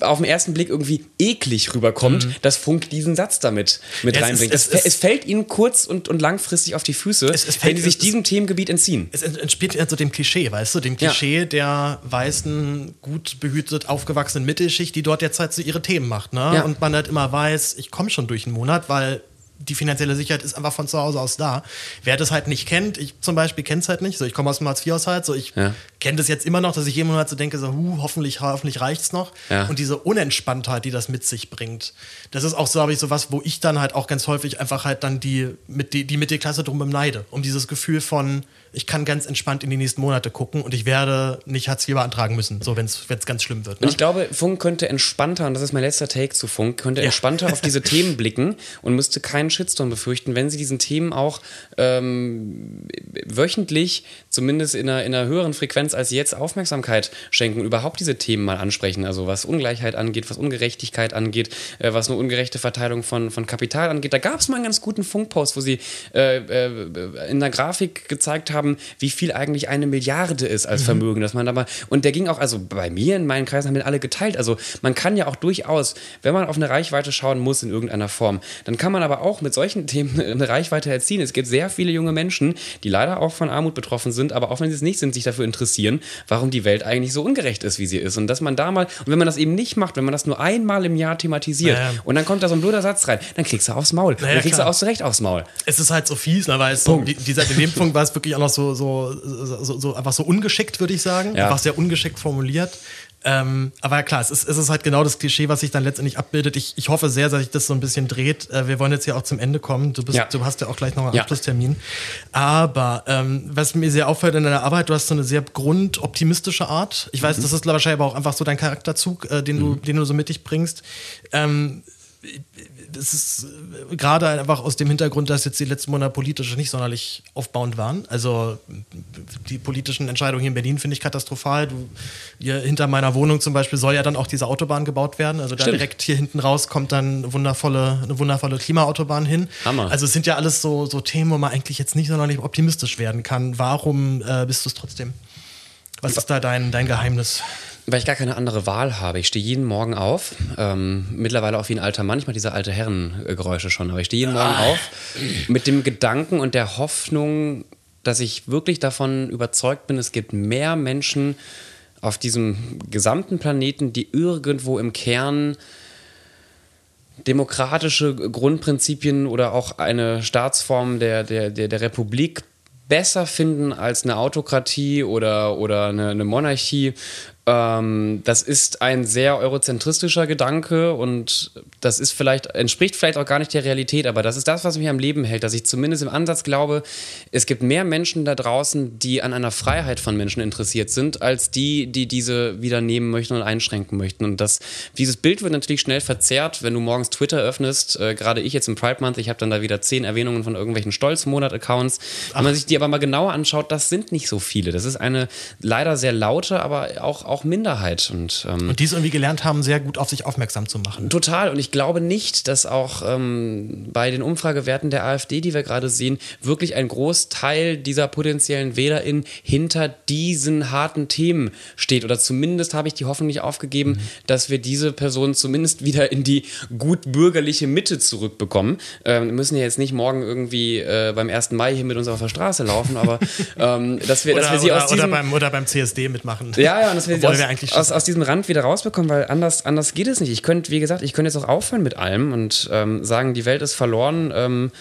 auf den ersten Blick irgendwie eklig rüberkommt, mhm. dass Funk diesen Satz damit mit ja, reinbringt. Ist, es, es, es, fällt ihnen kurz und, und langfristig auf die Füße, wenn sie sich diesem Themengebiet entziehen.
Es entspielt so dem Klischee, weißt du, dem Klischee ja. der weißen, gut behütet aufgewachsenen Mittelschicht, die dort derzeit so ihre Themen macht. Ne? Ja. Und man halt immer weiß, ich komme schon durch einen Monat, weil die finanzielle Sicherheit ist einfach von zu Hause aus da. Wer das halt nicht kennt, ich zum Beispiel kenne es halt nicht, so ich komme aus dem Hartz-IV-Haushalt, so ich ja. kenne das jetzt immer noch, dass ich jeden Monat so denke, so, huh, hoffentlich, hoffentlich reicht's noch. Ja. Und diese Unentspanntheit, die das mit sich bringt, das ist auch, so habe ich, so was, wo ich dann halt auch ganz häufig einfach halt dann die, mit die, die Mittelklasse drum beneide, um dieses Gefühl von, ich kann ganz entspannt in die nächsten Monate gucken und ich werde nicht Hartz IV beantragen müssen, so wenn es ganz schlimm wird.
Ne? Und ich glaube, Funk könnte entspannter, und das ist mein letzter Take zu Funk, könnte ja. entspannter auf diese Themen blicken und müsste keinen Shitstorm befürchten, wenn sie diesen Themen auch ähm, wöchentlich, zumindest in einer, in einer höheren Frequenz als jetzt, Aufmerksamkeit schenken und überhaupt diese Themen mal ansprechen. Also was Ungleichheit angeht, was Ungerechtigkeit angeht, äh, was eine ungerechte Verteilung von, von Kapital angeht. Da gab es mal einen ganz guten Funkpost, wo sie äh, äh, in der Grafik gezeigt haben, haben, wie viel eigentlich eine Milliarde ist als mhm. Vermögen, dass man da mal und der ging auch, also bei mir in meinen Kreisen haben wir alle geteilt. Also man kann ja auch durchaus, wenn man auf eine Reichweite schauen muss in irgendeiner Form, dann kann man aber auch mit solchen Themen eine Reichweite erzielen. Es gibt sehr viele junge Menschen, die leider auch von Armut betroffen sind, aber auch wenn sie es nicht sind, sich dafür interessieren, warum die Welt eigentlich so ungerecht ist, wie sie ist. Und dass man da mal, und wenn man das eben nicht macht, wenn man das nur einmal im Jahr thematisiert naja. und dann kommt da so ein blöder Satz rein, dann kriegst du aufs Maul. Naja, dann kriegst klar. du auch zurecht aufs Maul.
Es ist halt so fies, ne, weil es so, dieser, in dem Punkt war es wirklich auch noch so, so, so, so einfach so ungeschickt, würde ich sagen. Ja. Einfach sehr ungeschickt formuliert. Ähm, aber ja klar, es ist, es ist halt genau das Klischee, was sich dann letztendlich abbildet. Ich, ich hoffe sehr, dass sich das so ein bisschen dreht. Äh, wir wollen jetzt ja auch zum Ende kommen. Du, bist, ja. du hast ja auch gleich noch einen ja. Abschlusstermin. Aber ähm, was mir sehr auffällt in deiner Arbeit, du hast so eine sehr grundoptimistische Art. Ich weiß, mhm. das ist wahrscheinlich aber auch einfach so dein Charakterzug, äh, den, mhm. du, den du so mit dich bringst. Ähm, das ist äh, gerade einfach aus dem Hintergrund, dass jetzt die letzten Monate politisch nicht sonderlich aufbauend waren. Also die politischen Entscheidungen hier in Berlin finde ich katastrophal. Du, hier hinter meiner Wohnung zum Beispiel soll ja dann auch diese Autobahn gebaut werden. Also da Stimmt. direkt hier hinten raus kommt dann eine wundervolle, eine wundervolle Klimaautobahn hin. Hammer. Also es sind ja alles so, so Themen, wo man eigentlich jetzt nicht sonderlich optimistisch werden kann. Warum äh, bist du es trotzdem? Was ist da dein, dein Geheimnis?
Weil ich gar keine andere Wahl habe. Ich stehe jeden Morgen auf. Ähm, mittlerweile auch wie ein alter Mann, manchmal diese alte Herrengeräusche schon, aber ich stehe jeden Morgen ah. auf mit dem Gedanken und der Hoffnung, dass ich wirklich davon überzeugt bin, es gibt mehr Menschen auf diesem gesamten Planeten, die irgendwo im Kern demokratische Grundprinzipien oder auch eine Staatsform der, der, der, der Republik besser finden als eine Autokratie oder, oder eine, eine Monarchie ähm, das ist ein sehr eurozentristischer Gedanke und das ist vielleicht, entspricht vielleicht auch gar nicht der Realität, aber das ist das, was mich am Leben hält, dass ich zumindest im Ansatz glaube, es gibt mehr Menschen da draußen, die an einer Freiheit von Menschen interessiert sind, als die, die diese wieder nehmen möchten und einschränken möchten. Und das, dieses Bild wird natürlich schnell verzerrt, wenn du morgens Twitter öffnest, äh, gerade ich jetzt im Pride Month, ich habe dann da wieder zehn Erwähnungen von irgendwelchen Stolzmonat-Accounts. Wenn man sich die aber mal genauer anschaut, das sind nicht so viele. Das ist eine leider sehr laute, aber auch, auch auch Minderheit. Und,
ähm, und die es irgendwie gelernt haben, sehr gut auf sich aufmerksam zu machen.
Total. Und ich glaube nicht, dass auch ähm, bei den Umfragewerten der AfD, die wir gerade sehen, wirklich ein Großteil dieser potenziellen WählerInnen hinter diesen harten Themen steht. Oder zumindest habe ich die Hoffnung nicht aufgegeben, mhm. dass wir diese Personen zumindest wieder in die gut bürgerliche Mitte zurückbekommen. Ähm, wir müssen ja jetzt nicht morgen irgendwie äh, beim 1. Mai hier mit uns auf der Straße laufen, aber ähm, dass wir,
oder,
dass wir sie
oder,
aus diesem...
Oder beim, oder beim CSD mitmachen.
Ja, ja, und dass wir sie aus, wir aus, aus, diesem Rand wieder rausbekommen, weil anders, anders geht es nicht. Ich könnte, wie gesagt, ich könnte jetzt auch aufhören mit allem und ähm, sagen, die Welt ist verloren. Ähm,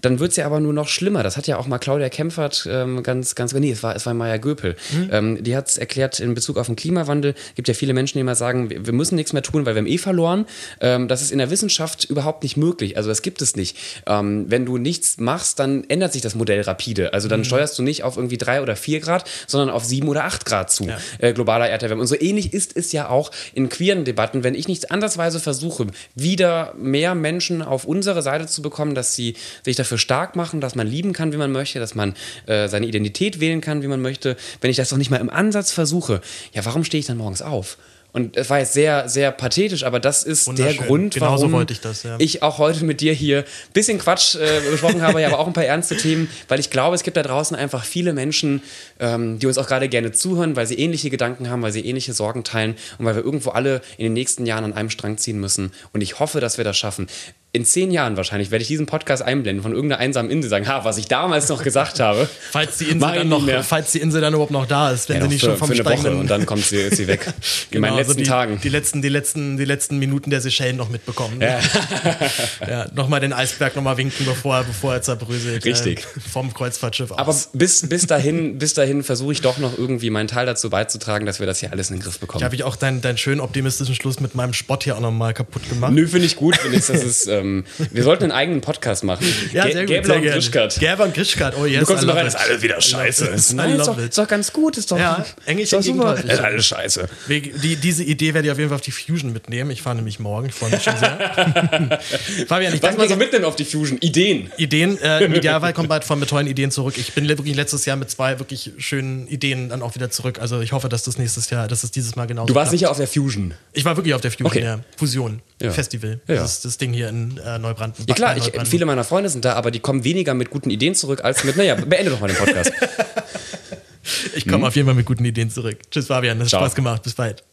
dann wird es ja aber nur noch schlimmer. Das hat ja auch mal Claudia Kempfert ähm, ganz, ganz, nee, es war, es war Maya Göpel. Mhm. Ähm, die hat es erklärt in Bezug auf den Klimawandel. Es gibt ja viele Menschen, die immer sagen, wir, wir müssen nichts mehr tun, weil wir haben eh verloren. Ähm, das ist in der Wissenschaft überhaupt nicht möglich. Also das gibt es nicht. Ähm, wenn du nichts machst, dann ändert sich das Modell rapide. Also dann mhm. steuerst du nicht auf irgendwie drei oder vier Grad, sondern auf sieben oder acht Grad zu. Ja. Äh, globaler Erderwärmung. Und so ähnlich ist es ja auch in queeren Debatten. Wenn ich nichts andersweise versuche, wieder mehr Menschen auf unsere Seite zu bekommen, dass sie sich dafür stark machen, dass man lieben kann, wie man möchte, dass man äh, seine Identität wählen kann, wie man möchte. Wenn ich das doch nicht mal im Ansatz versuche, ja, warum stehe ich dann morgens auf? Und es war jetzt sehr, sehr pathetisch, aber das ist der Grund,
Genauso
warum
ich, das, ja.
ich auch heute mit dir hier ein bisschen Quatsch äh, besprochen habe, ja, aber auch ein paar ernste Themen, weil ich glaube, es gibt da draußen einfach viele Menschen, ähm, die uns auch gerade gerne zuhören, weil sie ähnliche Gedanken haben, weil sie ähnliche Sorgen teilen und weil wir irgendwo alle in den nächsten Jahren an einem Strang ziehen müssen. Und ich hoffe, dass wir das schaffen in zehn Jahren wahrscheinlich werde ich diesen Podcast einblenden von irgendeiner einsamen Insel sagen, ha, was ich damals noch gesagt habe.
falls die Insel dann noch, falls die Insel dann überhaupt noch da ist, wenn ja, sie nicht
für,
schon vom
für eine Woche und dann kommt sie, ist sie weg. In meinen genau, letzten
also die,
Tagen.
Die letzten, die letzten, die letzten Minuten der Seychellen noch mitbekommen.
Ja.
ja, nochmal den Eisberg nochmal winken, bevor, bevor er zerbröselt.
Richtig.
Äh, vom Kreuzfahrtschiff aus.
Aber bis, bis dahin, bis dahin versuche ich doch noch irgendwie meinen Teil dazu beizutragen, dass wir das hier alles in den Griff bekommen.
Ja, habe ich auch deinen, deinen schönen optimistischen Schluss mit meinem Spott hier auch nochmal kaputt gemacht.
Nö, finde ich gut. Find ich, das ist, ähm, wir sollten einen eigenen Podcast machen.
Ja, sehr gut.
Gäbler und Grischkat.
Gäber und Grischkat, oh yes.
Du kommst immer rein, das ist alles wieder scheiße.
Nein, ist doch, ist doch ganz gut. Ist doch,
ja,
Englisch ist super.
Ist alles scheiße.
Die, diese Idee werde ich auf jeden Fall auf die Fusion mitnehmen. Ich fahre nämlich morgen, ich freue mich schon sehr.
Fabian, ich Was mal so mitnehmen auf die Fusion? Ideen.
Ideen. Äh, Im Idealfall kommt bald von mit tollen Ideen zurück. Ich bin wirklich letztes Jahr mit zwei wirklich schönen Ideen dann auch wieder zurück. Also ich hoffe, dass das nächstes Jahr, dass es dieses Mal genauso
Du warst sicher auf der Fusion?
Ich war wirklich auf der Fusion,
okay.
ja. Fusion. Ja. Festival.
Ja.
Das ist das Ding hier in äh, Neubrandenburg.
Ja klar, ich, viele meiner Freunde sind da, aber die kommen weniger mit guten Ideen zurück als mit, naja, beende doch mal den Podcast.
ich komme hm? auf jeden Fall mit guten Ideen zurück. Tschüss, Fabian, das hat. Spaß gemacht. Bis bald.